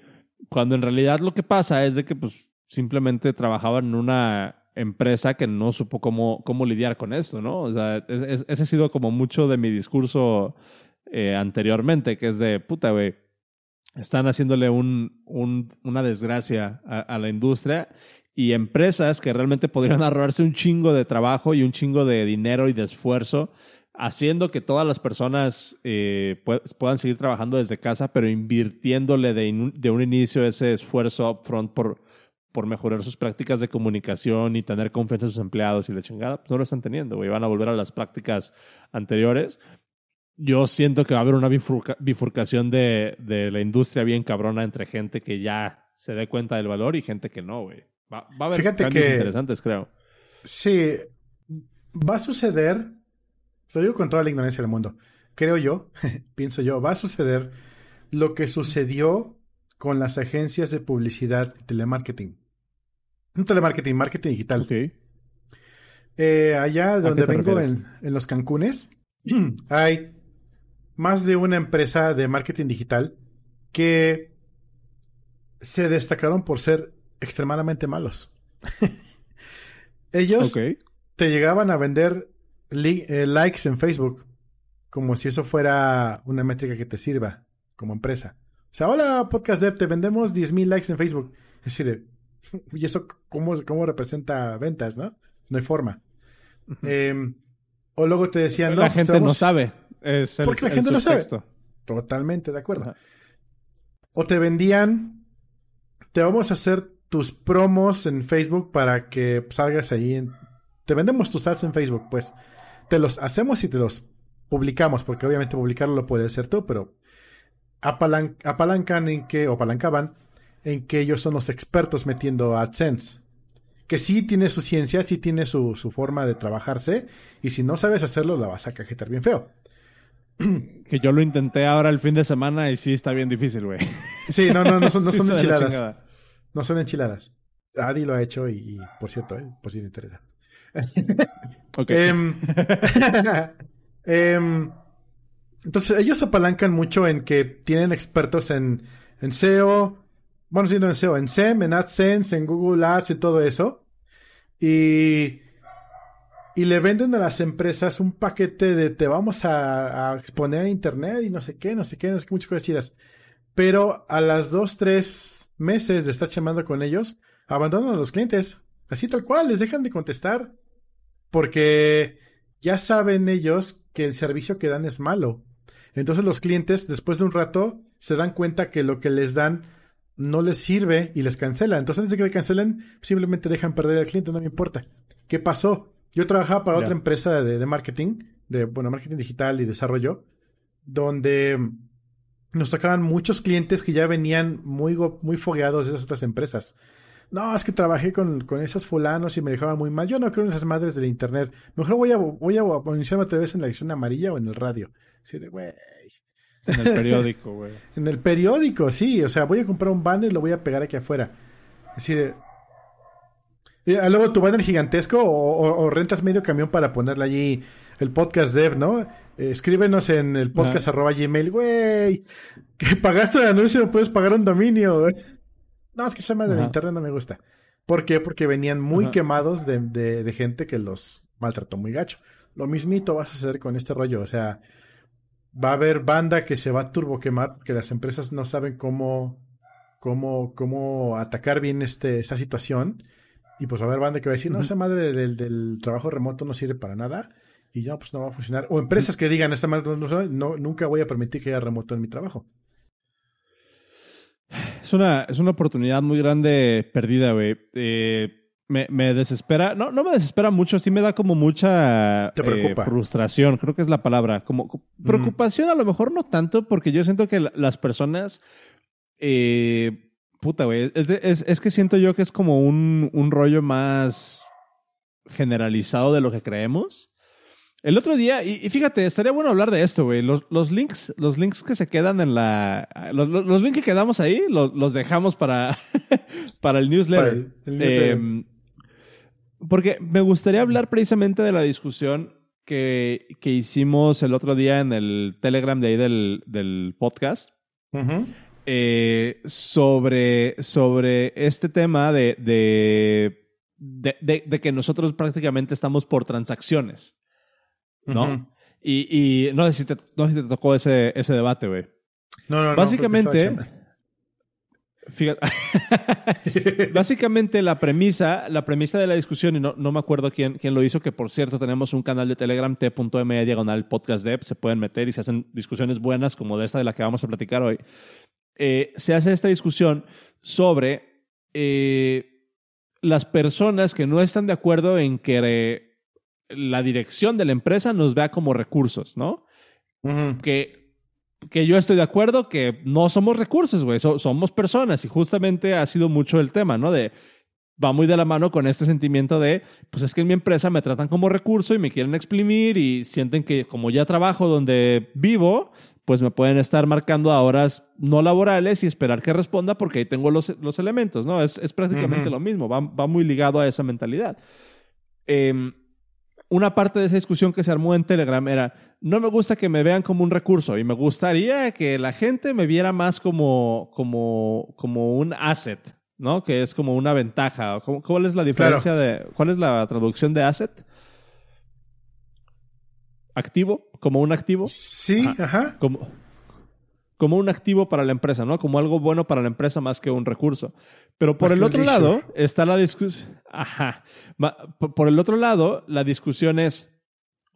cuando en realidad lo que pasa es de que pues simplemente trabajaban en una empresa que no supo cómo, cómo lidiar con esto, ¿no? O sea, ese ha sido como mucho de mi discurso eh, anteriormente, que es de puta, güey, están haciéndole un, un, una desgracia a, a la industria y empresas que realmente podrían ahorrarse un chingo de trabajo y un chingo de dinero y de esfuerzo haciendo que todas las personas eh, puedan seguir trabajando desde casa, pero invirtiéndole de, de, un inicio ese esfuerzo upfront por, por mejorar sus prácticas de comunicación y tener confianza en sus empleados y la chingada, pues no lo están teniendo, güey. Van a volver a las prácticas anteriores. Yo siento que va a haber una bifurcación de, de la industria bien cabrona entre gente que ya se dé cuenta del valor y gente que no, güey. Va, a haber Fíjate cambios interesantes, creo. Sí, va a suceder, lo digo con toda la ignorancia del mundo, creo yo, pienso yo, va a suceder lo que sucedió con las agencias de publicidad y telemarketing. No telemarketing, marketing digital. Okay. Eh, allá donde vengo, en, en, los Cancunes, hay más de una empresa de marketing digital que se destacaron por ser extremadamente malos. Ellos te llegaban a vender eh, likes en Facebook como si eso fuera una métrica que te sirva como empresa. O sea, hola Podcast Dev, te vendemos 10.000 likes en Facebook. Es decir, ¿y eso cómo, cómo representa ventas, no? No hay forma. Em, o luego te decían, no, la pues gente no sabe. porque la gente no sabe. Totalmente de acuerdo. O te vendían, te vamos a hacer tus promos en Facebook para que salgas ahí te vendemos tus ads en Facebook, pues te los hacemos y te los publicamos, porque obviamente publicarlo lo puedes hacer tú, pero apalancan en que, o apalancaban en que ellos son los expertos metiendo AdSense. Que sí tiene su ciencia, sí tiene su, forma de trabajarse, y si no sabes hacerlo, la vas a cajetar bien feo. Que yo lo intenté ahora el fin de semana y sí está bien difícil, güey. Sí, no, no, no son, enchiladas. No son enchiladas. Adi lo ha hecho y, por cierto, eh, por si te interesa. ok. Em, em, entonces, ellos apalancan mucho en que tienen expertos en, en SEO, bueno, sí, no en SEO, en SEM, en AdSense, en Google Ads y todo eso. Y, y le venden a las empresas un paquete de te vamos a, exponer a internet y no sé qué, no sé qué, no sé qué, muchas cosas chidas. Pero a las dos, tres meses de estar chamando con ellos, abandonan a los clientes. Así tal cual, les dejan de contestar. Porque ya saben ellos que el servicio que dan es malo. Entonces los clientes, después de un rato, se dan cuenta que lo que les dan no les sirve y les cancela. Entonces, antes de que le cancelen, simplemente dejan perder al cliente, no me importa. ¿Qué pasó? Yo trabajaba para otra empresa de, marketing, de, bueno, marketing digital y desarrollo, donde nos tocaban muchos clientes que ya venían muy, muy fogueados de esas otras empresas. No, es que trabajé con, esos fulanos y me dejaban muy mal. Yo no creo en esas madres del internet. Mejor voy a, voy a iniciarme otra vez en la edición amarilla o en el radio. Así de, güey. En el periódico, güey. en el periódico, sí. O sea, voy a comprar un banner y lo voy a pegar aquí afuera. Es decir, luego tu banner gigantesco o, rentas medio camión para ponerle allí el podcast dev, ¿no? Eh, escríbenos en el podcast arroba gmail, güey. Que pagaste el anuncio no puedes pagar un dominio. No, es que esa madre de internet no me gusta. ¿Por qué? Porque venían muy quemados de, de, de gente que los maltrató muy gacho. Lo mismito va a suceder con este rollo. O sea, va a haber banda que se va a turbo quemar, que las empresas no saben cómo, cómo, cómo atacar bien este, esta situación. Y pues va a haber banda que va a decir, no, esa madre del, trabajo remoto no sirve para nada. Y ya, pues no va a funcionar. O empresas que digan, esta madre no, nunca voy a permitir que haya remoto en mi trabajo. Es una, es una oportunidad muy grande perdida, güey. Eh, me, desespera, no, no me desespera mucho, sí me da como mucha eh, frustración, creo que es la palabra, como preocupación a lo mejor no tanto, porque yo siento que las personas, eh, puta, güey, es, que siento yo que es como un, un rollo más generalizado de lo que creemos. El otro día, y, fíjate, estaría bueno hablar de esto, güey. Los, los, links, los links que se quedan en la. Los, los links que quedamos ahí, los, dejamos para, para el newsletter. Em, porque me gustaría hablar precisamente de la discusión que, que, hicimos el otro día en el Telegram de ahí del, del podcast. Eh, sobre, sobre este tema de, de, de, que nosotros prácticamente estamos por transacciones. ¿No? y, y, no, sé si te, no sé si te tocó ese, ese debate, güey. No, no, no. Básicamente. Básicamente la premisa, la premisa de la discusión, y no, no me acuerdo quién, quién, lo hizo, que por cierto tenemos un canal de Telegram, t.me diagonal podcast dev, se pueden meter y se hacen discusiones buenas como de esta de la que vamos a platicar hoy. Eh, se hace esta discusión sobre eh, las personas que no están de acuerdo en que la dirección de la empresa nos vea como recursos, ¿no? Que que yo estoy de acuerdo que no somos recursos, güey, somos personas y justamente ha sido mucho el tema, ¿no? De va muy de la mano con este sentimiento de, pues es que en mi empresa me tratan como recurso y me quieren exprimir y sienten que como ya trabajo donde vivo, pues me pueden estar marcando a horas no laborales y esperar que responda porque ahí tengo los, los elementos, ¿no? Es, es prácticamente lo mismo, va, va, muy ligado a esa mentalidad. Eh, una parte de esa discusión que se armó en Telegram era, no me gusta que me vean como un recurso y me gustaría que la gente me viera más como, como, como un asset, ¿no? Que es como una ventaja. ¿Cuál es la diferencia de, cuál es la traducción de asset? Activo, como un activo. Sí, ajá. Como, como un activo para la empresa, ¿no? Como algo bueno para la empresa más que un recurso. Pero por el otro lado está la discusión. Ajá. Por el otro lado, la discusión es.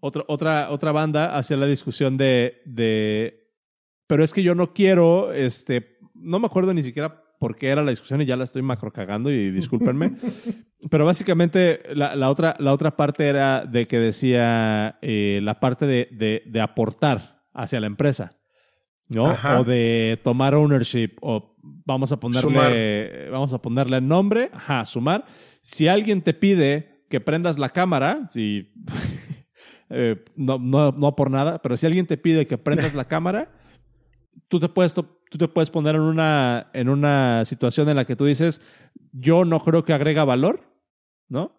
Otra, otra, otra banda hacia la discusión de, de. Pero es que yo no quiero. Este. No me acuerdo ni siquiera por qué era la discusión y ya la estoy macro cagando y discúlpenme. Pero básicamente la, otra, la otra parte era de que decía eh, la parte de, de, aportar hacia la empresa. ¿No? O de tomar ownership, o vamos a ponerle, vamos a ponerle nombre, ajá, sumar. Si alguien te pide que prendas la cámara, y eh, no, no, no por nada, pero si alguien te pide que prendas la cámara, tú te puedes, tú te puedes poner en una, en una situación en la que tú dices, yo no creo que agrega valor, ¿no?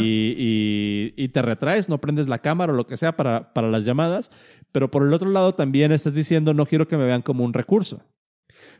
Y, te retraes, no prendes la cámara o lo que sea para, para las llamadas, pero por el otro lado también estás diciendo, no quiero que me vean como un recurso.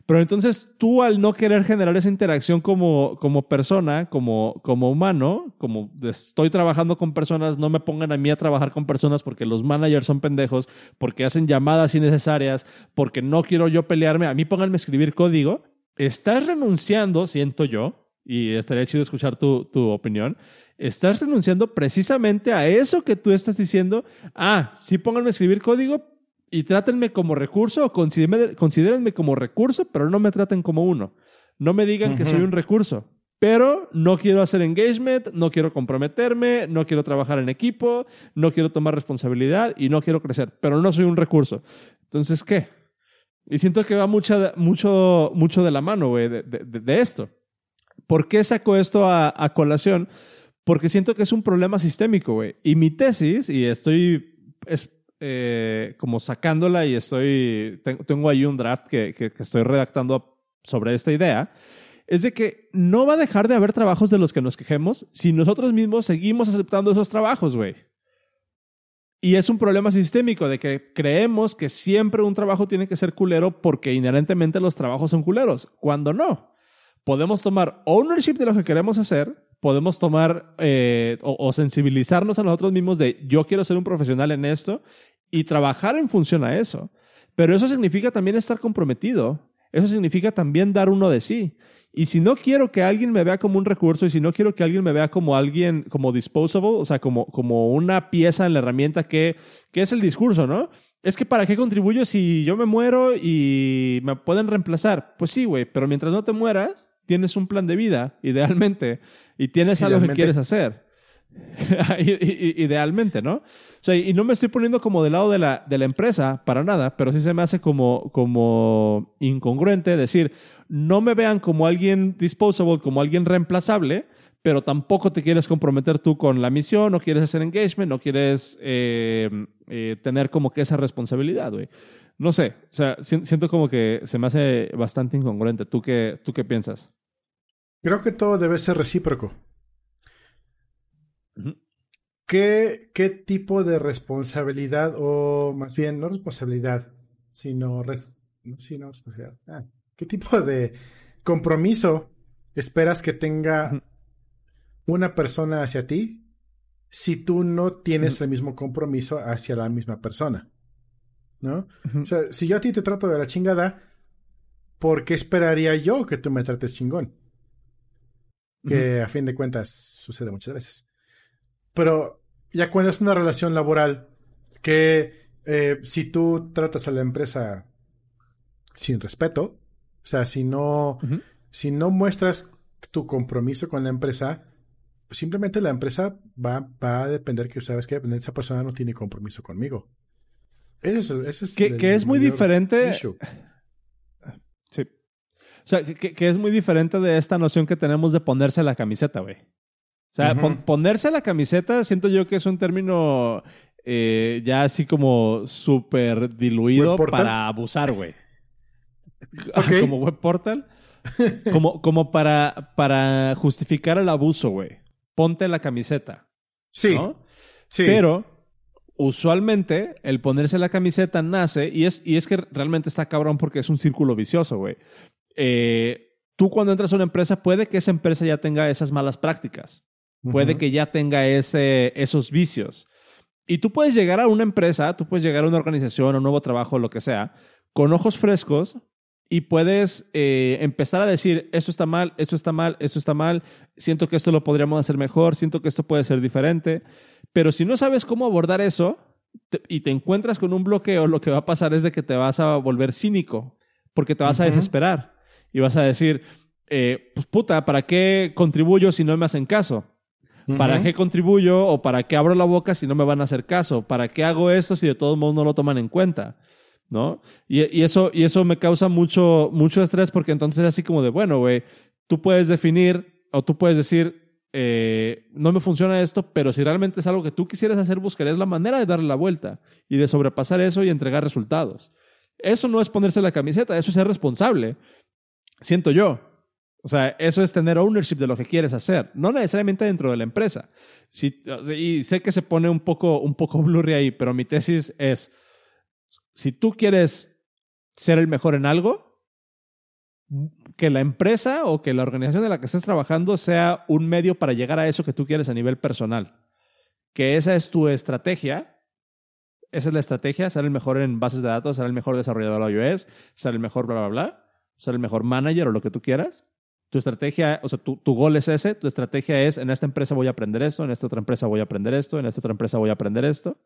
Pero entonces tú al no querer generar esa interacción como, como persona, como, como humano, como estoy trabajando con personas, no me pongan a mí a trabajar con personas porque los managers son pendejos, porque hacen llamadas innecesarias, porque no quiero yo pelearme, a mí pónganme a escribir código, estás renunciando, siento yo, y estaría chido escuchar tu, tu opinión, estás renunciando precisamente a eso que tú estás diciendo, ah, sí pónganme a escribir código, y trátenme como recurso o considérenme como recurso, pero no me traten como uno. No me digan que soy un recurso. Pero no quiero hacer engagement, no quiero comprometerme, no quiero trabajar en equipo, no quiero tomar responsabilidad y no quiero crecer. Pero no soy un recurso. Entonces, ¿qué? Y siento que va mucho, mucho, mucho de la mano, güey, de, esto. ¿Por qué saco esto a, colación? Porque siento que es un problema sistémico, güey. Y mi tesis, y estoy es, eh, como sacándola y estoy, tengo ahí un draft que, que, estoy redactando sobre esta idea, es de que no va a dejar de haber trabajos de los que nos quejemos si nosotros mismos seguimos aceptando esos trabajos, güey. Y es un problema sistémico de que creemos que siempre un trabajo tiene que ser culero porque inherentemente los trabajos son culeros, cuando no. Podemos tomar ownership de lo que queremos hacer, podemos tomar eh, o, o, sensibilizarnos a nosotros mismos de yo quiero ser un profesional en esto y trabajar en función a eso. Pero eso significa también estar comprometido. Eso significa también dar uno de sí. Y si no quiero que alguien me vea como un recurso y si no quiero que alguien me vea como alguien, como disposable, o sea, como, como una pieza en la herramienta que, que es el discurso, ¿no? Es que para qué contribuyo si yo me muero y me pueden reemplazar. Pues sí, güey, pero mientras no te mueras, tienes un plan de vida, idealmente, y tienes algo que quieres hacer. Idealmente, ¿no? O sea, y no me estoy poniendo como del lado de la, de la empresa para nada, pero sí se me hace como, como incongruente decir, no me vean como alguien disposable, como alguien reemplazable, pero tampoco te quieres comprometer tú con la misión, no quieres hacer engagement, no quieres eh, eh, tener como que esa responsabilidad, güey. No sé, o sea, siento como que se me hace bastante incongruente. ¿Tú qué, tú qué piensas? Creo que todo debe ser recíproco. ¿Qué, ¿Qué tipo de responsabilidad, o más bien, no responsabilidad, sino, responsabilidad, ah, qué tipo de compromiso esperas que tenga una persona hacia ti si tú no tienes el mismo compromiso hacia la misma persona? ¿No? O sea, si yo a ti te trato de la chingada, ¿por qué esperaría yo que tú me trates chingón? Que a fin de cuentas sucede muchas veces. Pero ya cuando es una relación laboral, que eh, si tú tratas a la empresa sin respeto, o sea, si no, si no muestras tu compromiso con la empresa, simplemente la empresa va, va a depender que sabes que esa persona no tiene compromiso conmigo. Eso es, es que, es muy diferente. Sí. O sea, que, que, es muy diferente de esta noción que tenemos de ponerse la camiseta, güey. O sea, ponerse la camiseta siento yo que es un término eh, ya así como súper diluido para abusar, güey. como web portal. como, como para, para justificar el abuso, güey. Ponte la camiseta. Sí. Sí. Pero usualmente el ponerse la camiseta nace, y es, y es que realmente está cabrón porque es un círculo vicioso, güey. Eh, tú cuando entras a una empresa, puede que esa empresa ya tenga esas malas prácticas. Puede que ya tenga ese, esos vicios. Y tú puedes llegar a una empresa, tú puedes llegar a una organización, a un nuevo trabajo, lo que sea, con ojos frescos y puedes eh, empezar a decir, esto está mal, esto está mal, esto está mal, siento que esto lo podríamos hacer mejor, siento que esto puede ser diferente. Pero si no sabes cómo abordar eso y te encuentras con un bloqueo, lo que va a pasar es de que te vas a volver cínico porque te vas a desesperar Y vas a decir, eh, pues puta, ¿para qué contribuyo si no me hacen caso? ¿Para qué contribuyo o para qué abro la boca si no me van a hacer caso? ¿Para qué hago esto si de todos modos no lo toman en cuenta? ¿No? Y, eso, y eso me causa mucho, mucho estrés porque entonces es así como de, bueno, güey, tú puedes definir o tú puedes decir, eh, no me funciona esto, pero si realmente es algo que tú quisieras hacer, buscarías la manera de darle la vuelta y de sobrepasar eso y entregar resultados. Eso no es ponerse la camiseta, eso es ser responsable. Siento yo. O sea, eso es tener ownership de lo que quieres hacer, no necesariamente dentro de la empresa. y sé que se pone un poco, un poco blurry ahí, pero mi tesis es, si tú quieres ser el mejor en algo, que la empresa o que la organización de la que estés trabajando sea un medio para llegar a eso que tú quieres a nivel personal. Que esa es tu estrategia. Esa es la estrategia, ser el mejor en bases de datos, ser el mejor desarrollador de iOS, ser el mejor bla, bla, bla, ser el mejor manager o lo que tú quieras. Tu estrategia, o sea, tu, tu gol es ese, tu estrategia es, en esta empresa voy a aprender esto, en esta otra empresa voy a aprender esto, en esta otra empresa voy a aprender esto.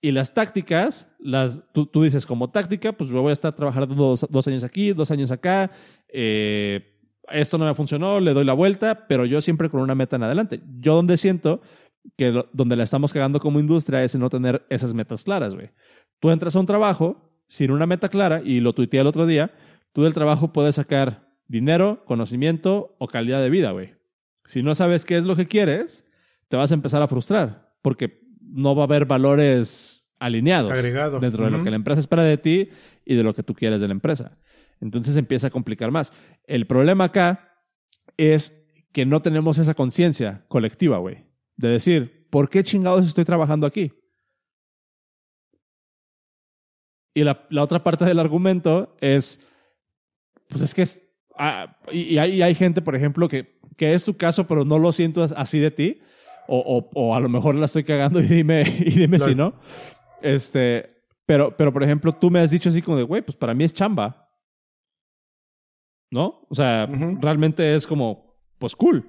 Y las tácticas, las, tú, tú, dices como táctica, pues yo voy a estar trabajando dos, dos años aquí, dos años acá, eh, esto no me funcionó, le doy la vuelta, pero yo siempre con una meta en adelante. Yo donde siento que donde la estamos cagando como industria es en no tener esas metas claras, güey. Tú entras a un trabajo sin una meta clara, y lo tuiteé el otro día, tú del trabajo puedes sacar dinero, conocimiento o calidad de vida, güey. Si no sabes qué es lo que quieres, te vas a empezar a frustrar porque no va a haber valores alineados dentro de lo que la empresa espera de ti y de lo que tú quieres de la empresa. Entonces empieza a complicar más. El problema acá es que no tenemos esa conciencia colectiva, güey, de decir, ¿por qué chingados estoy trabajando aquí? Y la, la otra parte del argumento es, pues es que es, Ah, y, hay, hay, gente, por ejemplo, que, que es tu caso, pero no lo siento así de ti. O, o, o a lo mejor la estoy cagando y dime, y dime si no. Este, pero, pero, por ejemplo, tú me has dicho así como de, güey, pues para mí es chamba. ¿No? O sea, realmente es como, pues cool.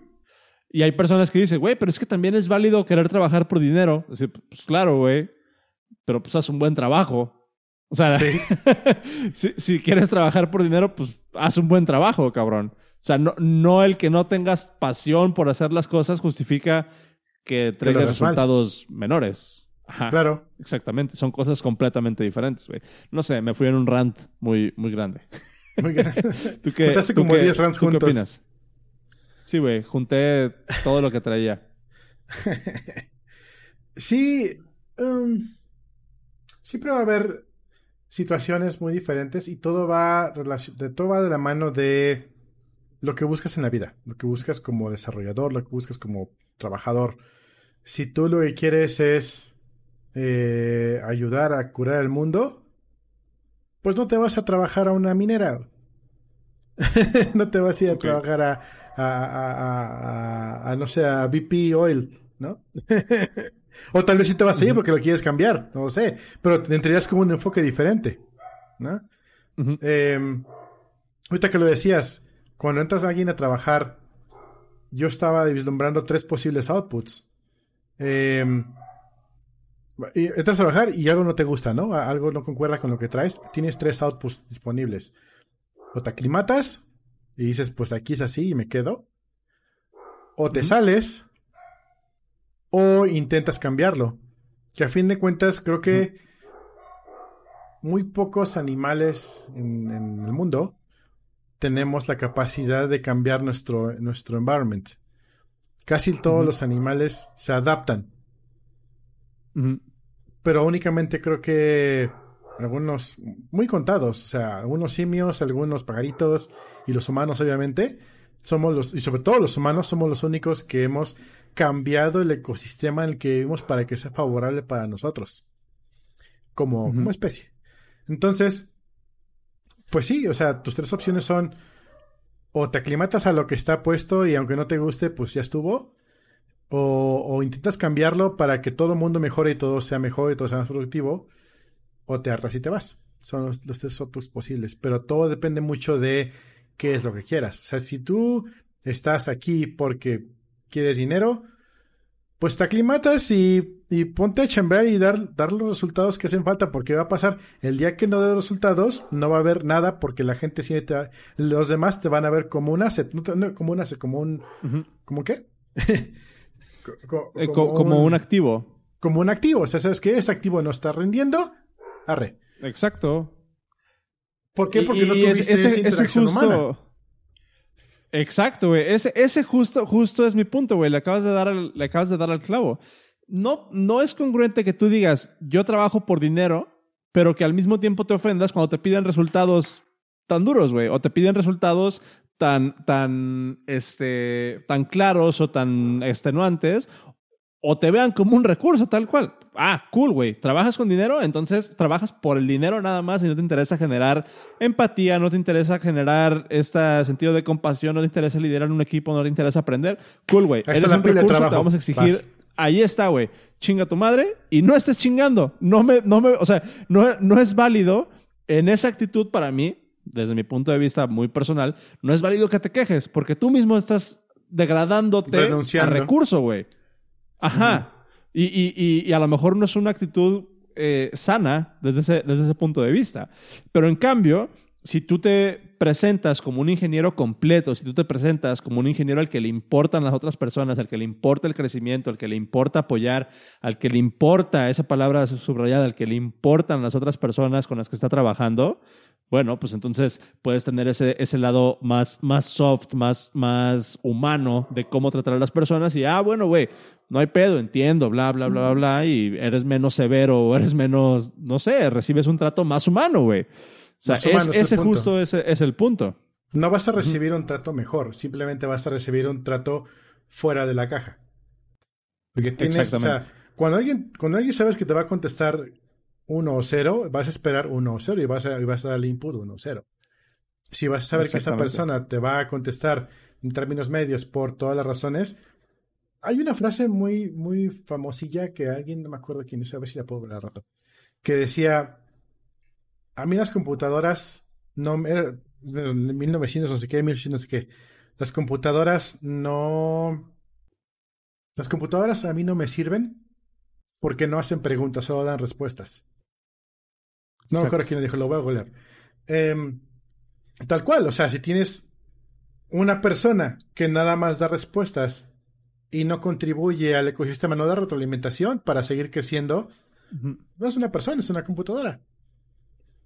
Y hay personas que dicen, güey, pero es que también es válido querer trabajar por dinero. Decir, pues claro, güey, pero pues haz un buen trabajo. O sea, si, si, quieres trabajar por dinero, pues haz un buen trabajo, cabrón. O sea, no, no el que no tengas pasión por hacer las cosas justifica que traigas resultados menores. Ajá, claro. Exactamente. Son cosas completamente diferentes, güey. No sé, me fui en un rant muy, muy grande. Muy grande. ¿Tú qué, como 10 rants juntos. ¿Qué opinas? Sí, güey. Junté todo lo que traía. sí. Um, siempre va a haber situaciones muy diferentes y todo va, de, todo va de la mano de lo que buscas en la vida, lo que buscas como desarrollador, lo que buscas como trabajador. Si tú lo que quieres es eh, ayudar a curar el mundo, pues no te vas a trabajar a una minera. no te vas a ir a trabajar a, a, a, a, no sé, a BP Oil, ¿no? O tal vez sí te vas a ir porque lo quieres cambiar, no lo sé. Pero tendrías como un enfoque diferente, ¿no? Em, ahorita que lo decías, cuando entras a alguien a trabajar, yo estaba vislumbrando tres posibles outputs. Eh, entras a trabajar y algo no te gusta, ¿no? Algo no concuerda con lo que traes. Tienes tres outputs disponibles. O te aclimatas y dices, pues aquí es así y me quedo. O te sales o intentas cambiarlo. Que a fin de cuentas creo que muy pocos animales en, el mundo tenemos la capacidad de cambiar nuestro, nuestro environment. Casi todos los animales se adaptan. Pero únicamente creo que algunos, muy contados, o sea, algunos simios, algunos pajaritos y los humanos obviamente, somos los, y sobre todo los humanos, somos los únicos que hemos cambiado el ecosistema en el que vivimos para que sea favorable para nosotros. Como, como especie. Entonces, pues sí, o sea, tus tres opciones son o te aclimatas a lo que está puesto y aunque no te guste, pues ya estuvo. O, o intentas cambiarlo para que todo el mundo mejore y todo sea mejor y todo sea más productivo. O te arras y te vas. Son los, tres otros posibles. Pero todo depende mucho de qué es lo que quieras. O sea, si tú estás aquí porque quieres dinero, pues te aclimatas y, y ponte a chambear y dar, dar los resultados que hacen falta, porque va a pasar el día que no dé resultados, no va a haber nada, porque la gente sí te, los demás te van a ver como un asset, no, como un asset, como un, ¿como qué? Eh, como, un, activo. Como un activo, o sea, ¿sabes qué? Ese activo no está rindiendo, arre. Exacto. ¿Por qué? Porque no tuviste ese, esa interacción humana. Exacto, güey. Ese, ese justo, justo es mi punto, güey. Le acabas de dar al, le acabas de dar al clavo. No, no es congruente que tú digas, yo trabajo por dinero, pero que al mismo tiempo te ofendas cuando te piden resultados tan duros, güey. O te piden resultados tan, tan, este, tan claros o tan extenuantes, o te vean como un recurso tal cual. Ah, cool, güey. ¿Trabajas con dinero? Entonces trabajas por el dinero nada más y no te interesa generar empatía, no te interesa generar este sentido de compasión, no te interesa liderar un equipo, no te interesa aprender. Cool, güey. Eres un recurso, trabajo. te vamos a exigir. Ahí está, güey. Chinga tu madre y no estés chingando. No me, no me, o sea, no, no es válido en esa actitud para mí, desde mi punto de vista muy personal, no es válido que te quejes porque tú mismo estás degradándote a recurso, güey. Ajá. y, y, y, a lo mejor no es una actitud eh, sana desde ese, desde ese punto de vista. Pero en cambio, si tú te presentas como un ingeniero completo, si tú te presentas como un ingeniero al que le importan las otras personas, al que le importa el crecimiento, al que le importa apoyar, al que le importa esa palabra subrayada, al que le importan las otras personas con las que está trabajando, bueno, pues entonces puedes tener ese, ese lado más, más soft, más, más humano de cómo tratar a las personas y, ah, bueno, güey, no hay pedo, entiendo, bla, bla, bla, bla, bla, y eres menos severo o eres menos, no sé, recibes un trato más humano, güey. O sea, ese justo es, es, el punto. No vas a recibir un trato mejor, simplemente vas a recibir un trato fuera de la caja. Porque tienes, o sea, cuando alguien, cuando alguien sabes que te va a contestar 1 o 0, vas a esperar 1 o 0 y vas a, y vas a darle input 1 o 0. Si vas a saber que esa persona te va a contestar en términos medios por todas las razones, hay una frase muy, muy famosilla que alguien, no me acuerdo quién es, a ver si la puedo ver al rato, que decía, a mí las computadoras, no, era, en 1900 no sé qué, 1800 no sé qué, las computadoras no... Las computadoras a mí no me sirven porque no hacen preguntas, solo dan respuestas. No me acuerdo quién dijo, lo voy a golear. Em, tal cual, o sea, si tienes una persona que nada más da respuestas y no contribuye al ecosistema, no da retroalimentación para seguir creciendo, no es una persona, es una computadora.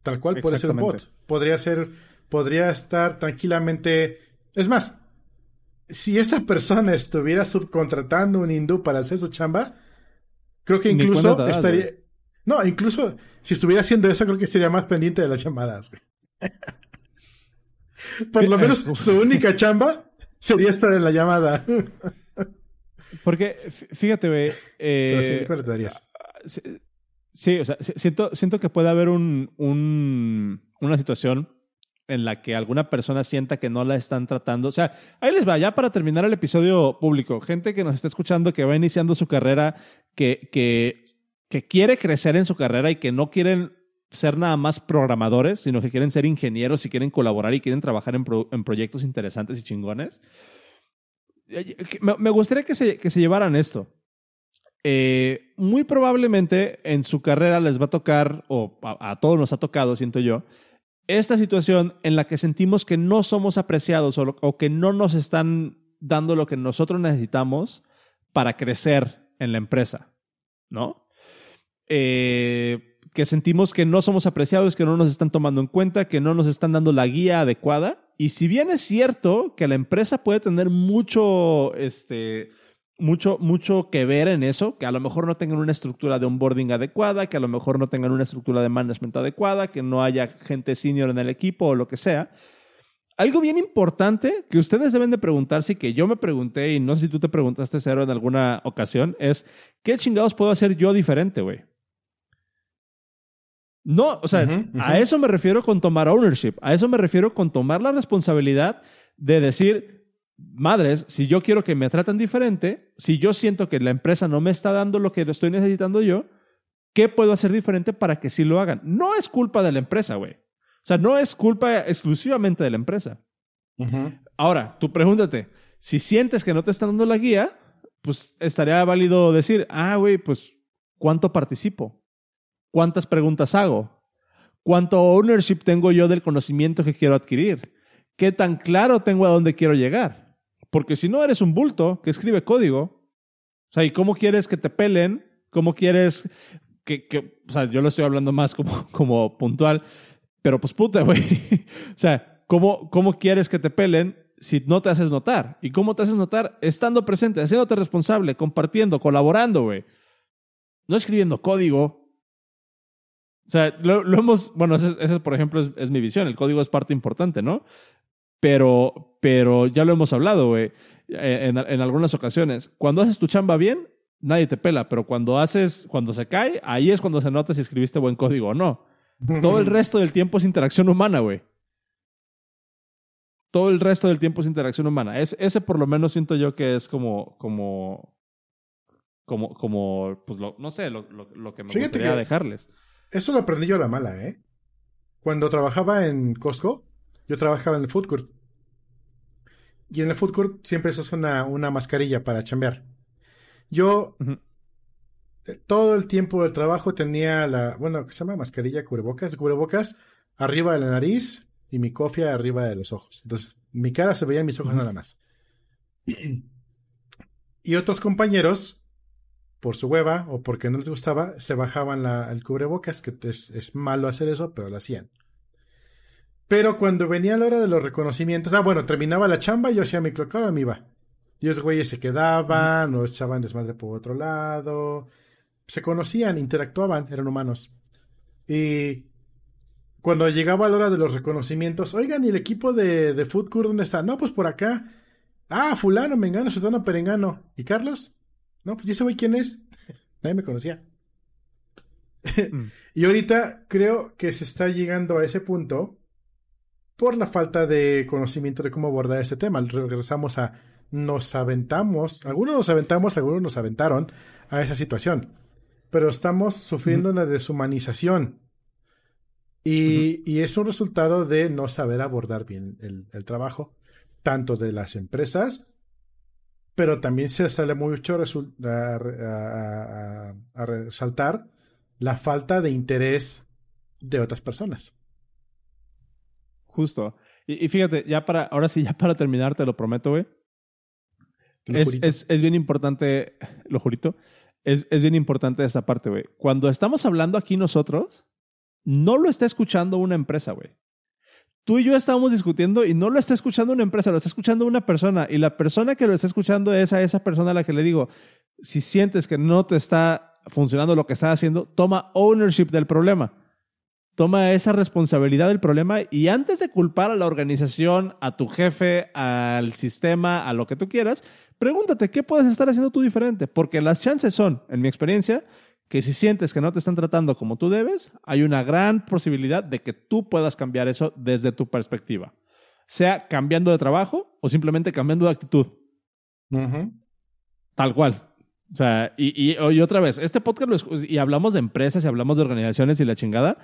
Tal cual puede ser un bot. Podría ser, podría estar tranquilamente. Es más, si esta persona estuviera subcontratando un hindú para hacer su chamba, creo que incluso estaría. No, incluso si estuviera haciendo eso, creo que estaría más pendiente de las llamadas. Por lo menos su única chamba sería estar en la llamada. Porque, fíjate, güey. Eh, sí, o sea, siento, siento que puede haber un, una situación en la que alguna persona sienta que no la están tratando. O sea, ahí les va, ya para terminar el episodio público, gente que nos está escuchando, que va iniciando su carrera, que, que que quiere crecer en su carrera y que no quieren ser nada más programadores, sino que quieren ser ingenieros y quieren colaborar y quieren trabajar en, proyectos interesantes y chingones. Me, gustaría que se, que se, llevaran esto. Eh, muy probablemente en su carrera les va a tocar, o a, todos nos ha tocado, siento yo, esta situación en la que sentimos que no somos apreciados o, que no nos están dando lo que nosotros necesitamos para crecer en la empresa, ¿no? Eh, que sentimos que no somos apreciados, que no nos están tomando en cuenta, que no nos están dando la guía adecuada. Y si bien es cierto que la empresa puede tener mucho, este, mucho, mucho que ver en eso, que a lo mejor no tengan una estructura de onboarding adecuada, que a lo mejor no tengan una estructura de management adecuada, que no haya gente senior en el equipo o lo que sea. Algo bien importante que ustedes deben de preguntarse y que yo me pregunté y no sé si tú te preguntaste, Cero, en alguna ocasión, es ¿qué chingados puedo hacer yo diferente, güey? No, o sea, a eso me refiero con tomar ownership, a eso me refiero con tomar la responsabilidad de decir, madres, si yo quiero que me traten diferente, si yo siento que la empresa no me está dando lo que estoy necesitando yo, ¿qué puedo hacer diferente para que sí lo hagan? No es culpa de la empresa, güey. O sea, no es culpa exclusivamente de la empresa. Ahora, tú pregúntate, si sientes que no te están dando la guía, pues estaría válido decir, ah, güey, pues, ¿cuánto participo? ¿Cuántas preguntas hago? ¿Cuánto ownership tengo yo del conocimiento que quiero adquirir? ¿Qué tan claro tengo a dónde quiero llegar? Porque si no eres un bulto que escribe código, o sea, ¿y cómo quieres que te pelen? ¿Cómo quieres que, o sea, yo lo estoy hablando más como, como puntual, pero pues puta, güey. o sea, ¿cómo, ¿cómo quieres que te pelen si no te haces notar? ¿Y cómo te haces notar? Estando presente, haciéndote responsable, compartiendo, colaborando, güey. No escribiendo código. O sea, lo, hemos, bueno, esa, por ejemplo es, mi visión, el código es parte importante, ¿no? Pero, pero ya lo hemos hablado, güey, en, en algunas ocasiones. Cuando haces tu chamba bien, nadie te pela, pero cuando haces, cuando se cae, ahí es cuando se nota si escribiste buen código o no. Todo el resto del tiempo es interacción humana, güey. Todo el resto del tiempo es interacción humana. Es, ese por lo menos siento yo que es como, como, como, como, pues lo, no sé, lo, lo, que me gustaría dejarles. Eso lo aprendí yo a la mala, ¿eh? Cuando trabajaba en Costco, yo trabajaba en el food court. Y en el food court siempre eso es una, una mascarilla para chambear. Yo todo el tiempo del trabajo tenía la, bueno, ¿qué se llama? Mascarilla, cubrebocas, cubrebocas arriba de la nariz y mi cofia arriba de los ojos. Entonces, mi cara se veía en mis ojos nada más. Y otros compañeros, por su hueva o porque no les gustaba, se bajaban la, el cubrebocas, que es, es, malo hacer eso, pero lo hacían. Pero cuando venía la hora de los reconocimientos, ah, bueno, terminaba la chamba, yo hacía mi clock, me iba. Y los güeyes se quedaban o echaban desmadre por otro lado. Se conocían, interactuaban, eran humanos. Y cuando llegaba la hora de los reconocimientos, oigan, ¿y el equipo de, de Food Court dónde está? No, pues por acá. Ah, fulano, mengano, sotano, perengano. ¿Y Carlos? No, pues ¿y ese güey quién es? Nadie me conocía. Mm. y ahorita creo que se está llegando a ese punto por la falta de conocimiento de cómo abordar ese tema. Regresamos a nos aventamos, algunos nos aventamos, algunos nos aventaron a esa situación, pero estamos sufriendo una deshumanización. Y, es un resultado de no saber abordar bien el, trabajo, tanto de las empresas, pero también se sale mucho a, a, resaltar la falta de interés de otras personas. Justo. Y, y, fíjate, ya para, ahora sí, ya para terminar, te lo prometo, güey. Es, es, bien importante, lo jurito, es, es bien importante esa parte, güey. Cuando estamos hablando aquí nosotros, no lo está escuchando una empresa, güey. Tú y yo estamos discutiendo y no lo está escuchando una empresa, lo está escuchando una persona. Y la persona que lo está escuchando es a esa persona a la que le digo, si sientes que no te está funcionando lo que estás haciendo, toma ownership del problema. Toma esa responsabilidad del problema y antes de culpar a la organización, a tu jefe, al sistema, a lo que tú quieras, pregúntate qué puedes estar haciendo tú diferente, porque las chances son, en mi experiencia, que si sientes que no te están tratando como tú debes, hay una gran posibilidad de que tú puedas cambiar eso desde tu perspectiva. Sea cambiando de trabajo o simplemente cambiando de actitud. Tal cual. O sea, y, otra vez, este podcast lo y hablamos de empresas y hablamos de organizaciones y la chingada,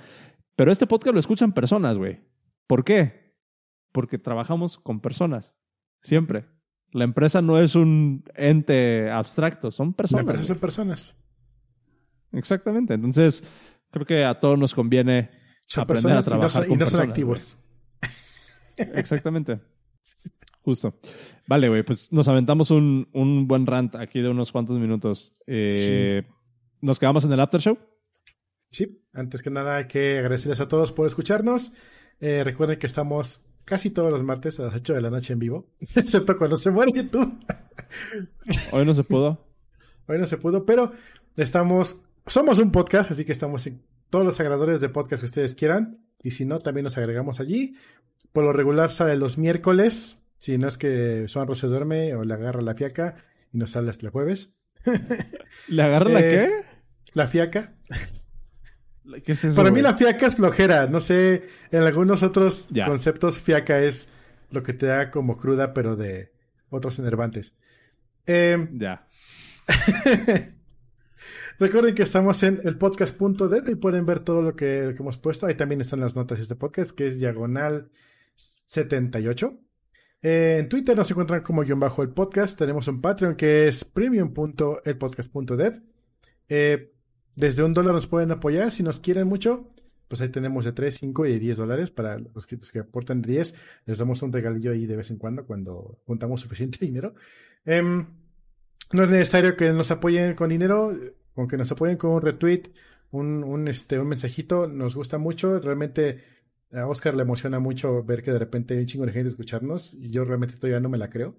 pero este podcast lo escuchan personas, güey. ¿Por qué? Porque trabajamos con personas. Siempre. La empresa no es un ente abstracto, son personas. La empresa son personas. Exactamente. Entonces, creo que a todos nos conviene aprender a trabajar y no son, activos. Exactamente. Justo. Vale, güey, pues nos aventamos un, un, buen rant aquí de unos cuantos minutos. Eh, ¿Nos quedamos en el after show? Sí, antes que nada hay que agradecerles a todos por escucharnos. Eh, recuerden que estamos casi todos los martes a las 8 de la noche en vivo, excepto cuando se muere YouTube. Hoy no se pudo. Hoy no se pudo, pero estamos, somos un podcast, así que estamos en todos los agregadores de podcast que ustedes quieran. Y si no, también nos agregamos allí. Por lo regular sale los miércoles, si no es que Suanro se duerme o le agarra la fiaca y nos sale hasta el jueves. ¿Le agarra la eh, qué? La fiaca. Para mí la fiaca es flojera. No sé, en algunos otros conceptos fiaca es lo que te da como cruda, pero de otros enervantes. Em, ya. Recuerden que estamos en el podcast.dev y pueden ver todo lo que, hemos puesto. Ahí también están las notas de este podcast, que es diagonal 78. En Twitter nos encuentran como guion bajo el podcast. Tenemos un Patreon que es premium.elpodcast.dev. Eh, desde un dólar nos pueden apoyar si nos quieren mucho. Pues ahí tenemos de 3, 5 y 10 dólares para los que aportan de 10. Les damos un regalillo ahí de vez en cuando cuando juntamos suficiente dinero. Em, no es necesario que nos apoyen con dinero, con que nos apoyen con un retweet, un, un, este, un mensajito, nos gusta mucho. Realmente a Oscar le emociona mucho ver que de repente hay un chingo de gente escucharnos y yo realmente todavía no me la creo.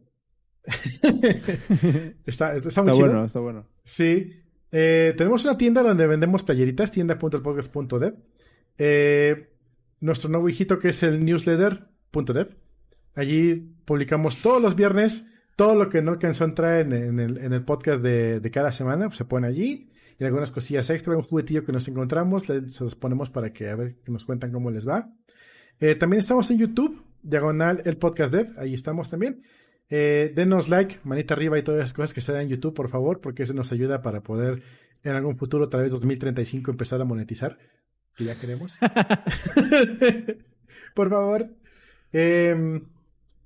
está, está, muy está chido. bueno, está bueno. Sí. Eh, tenemos una tienda donde vendemos playeritas, tienda.elpodcast.dev. Eh, nuestro nuevo hijito que es el newsletter.dev. Allí publicamos todos los viernes todo lo que no alcanzó a entrar en, en, el, en el, podcast de, de, cada semana, pues se pone allí. Y algunas cosillas extra, un juguetillo que nos encontramos, se los ponemos para que a ver que nos cuentan cómo les va. Eh, también estamos en YouTube, diagonal el podcast dev, ahí estamos también. Eh, denos like, manita arriba y todas esas cosas que se dan en YouTube, por favor, porque eso nos ayuda para poder en algún futuro, tal vez 2035, empezar a monetizar, que ya queremos. por favor. Eh,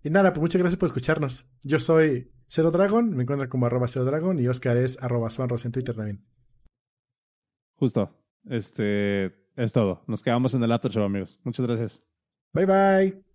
y nada, pues muchas gracias por escucharnos. Yo soy Cero Dragon, me encuentran como arroba Cero Dragon y Oscar es arroba Swanros en Twitter también. Justo. Este es todo. Nos quedamos en el After Show, amigos. Muchas gracias. Bye bye.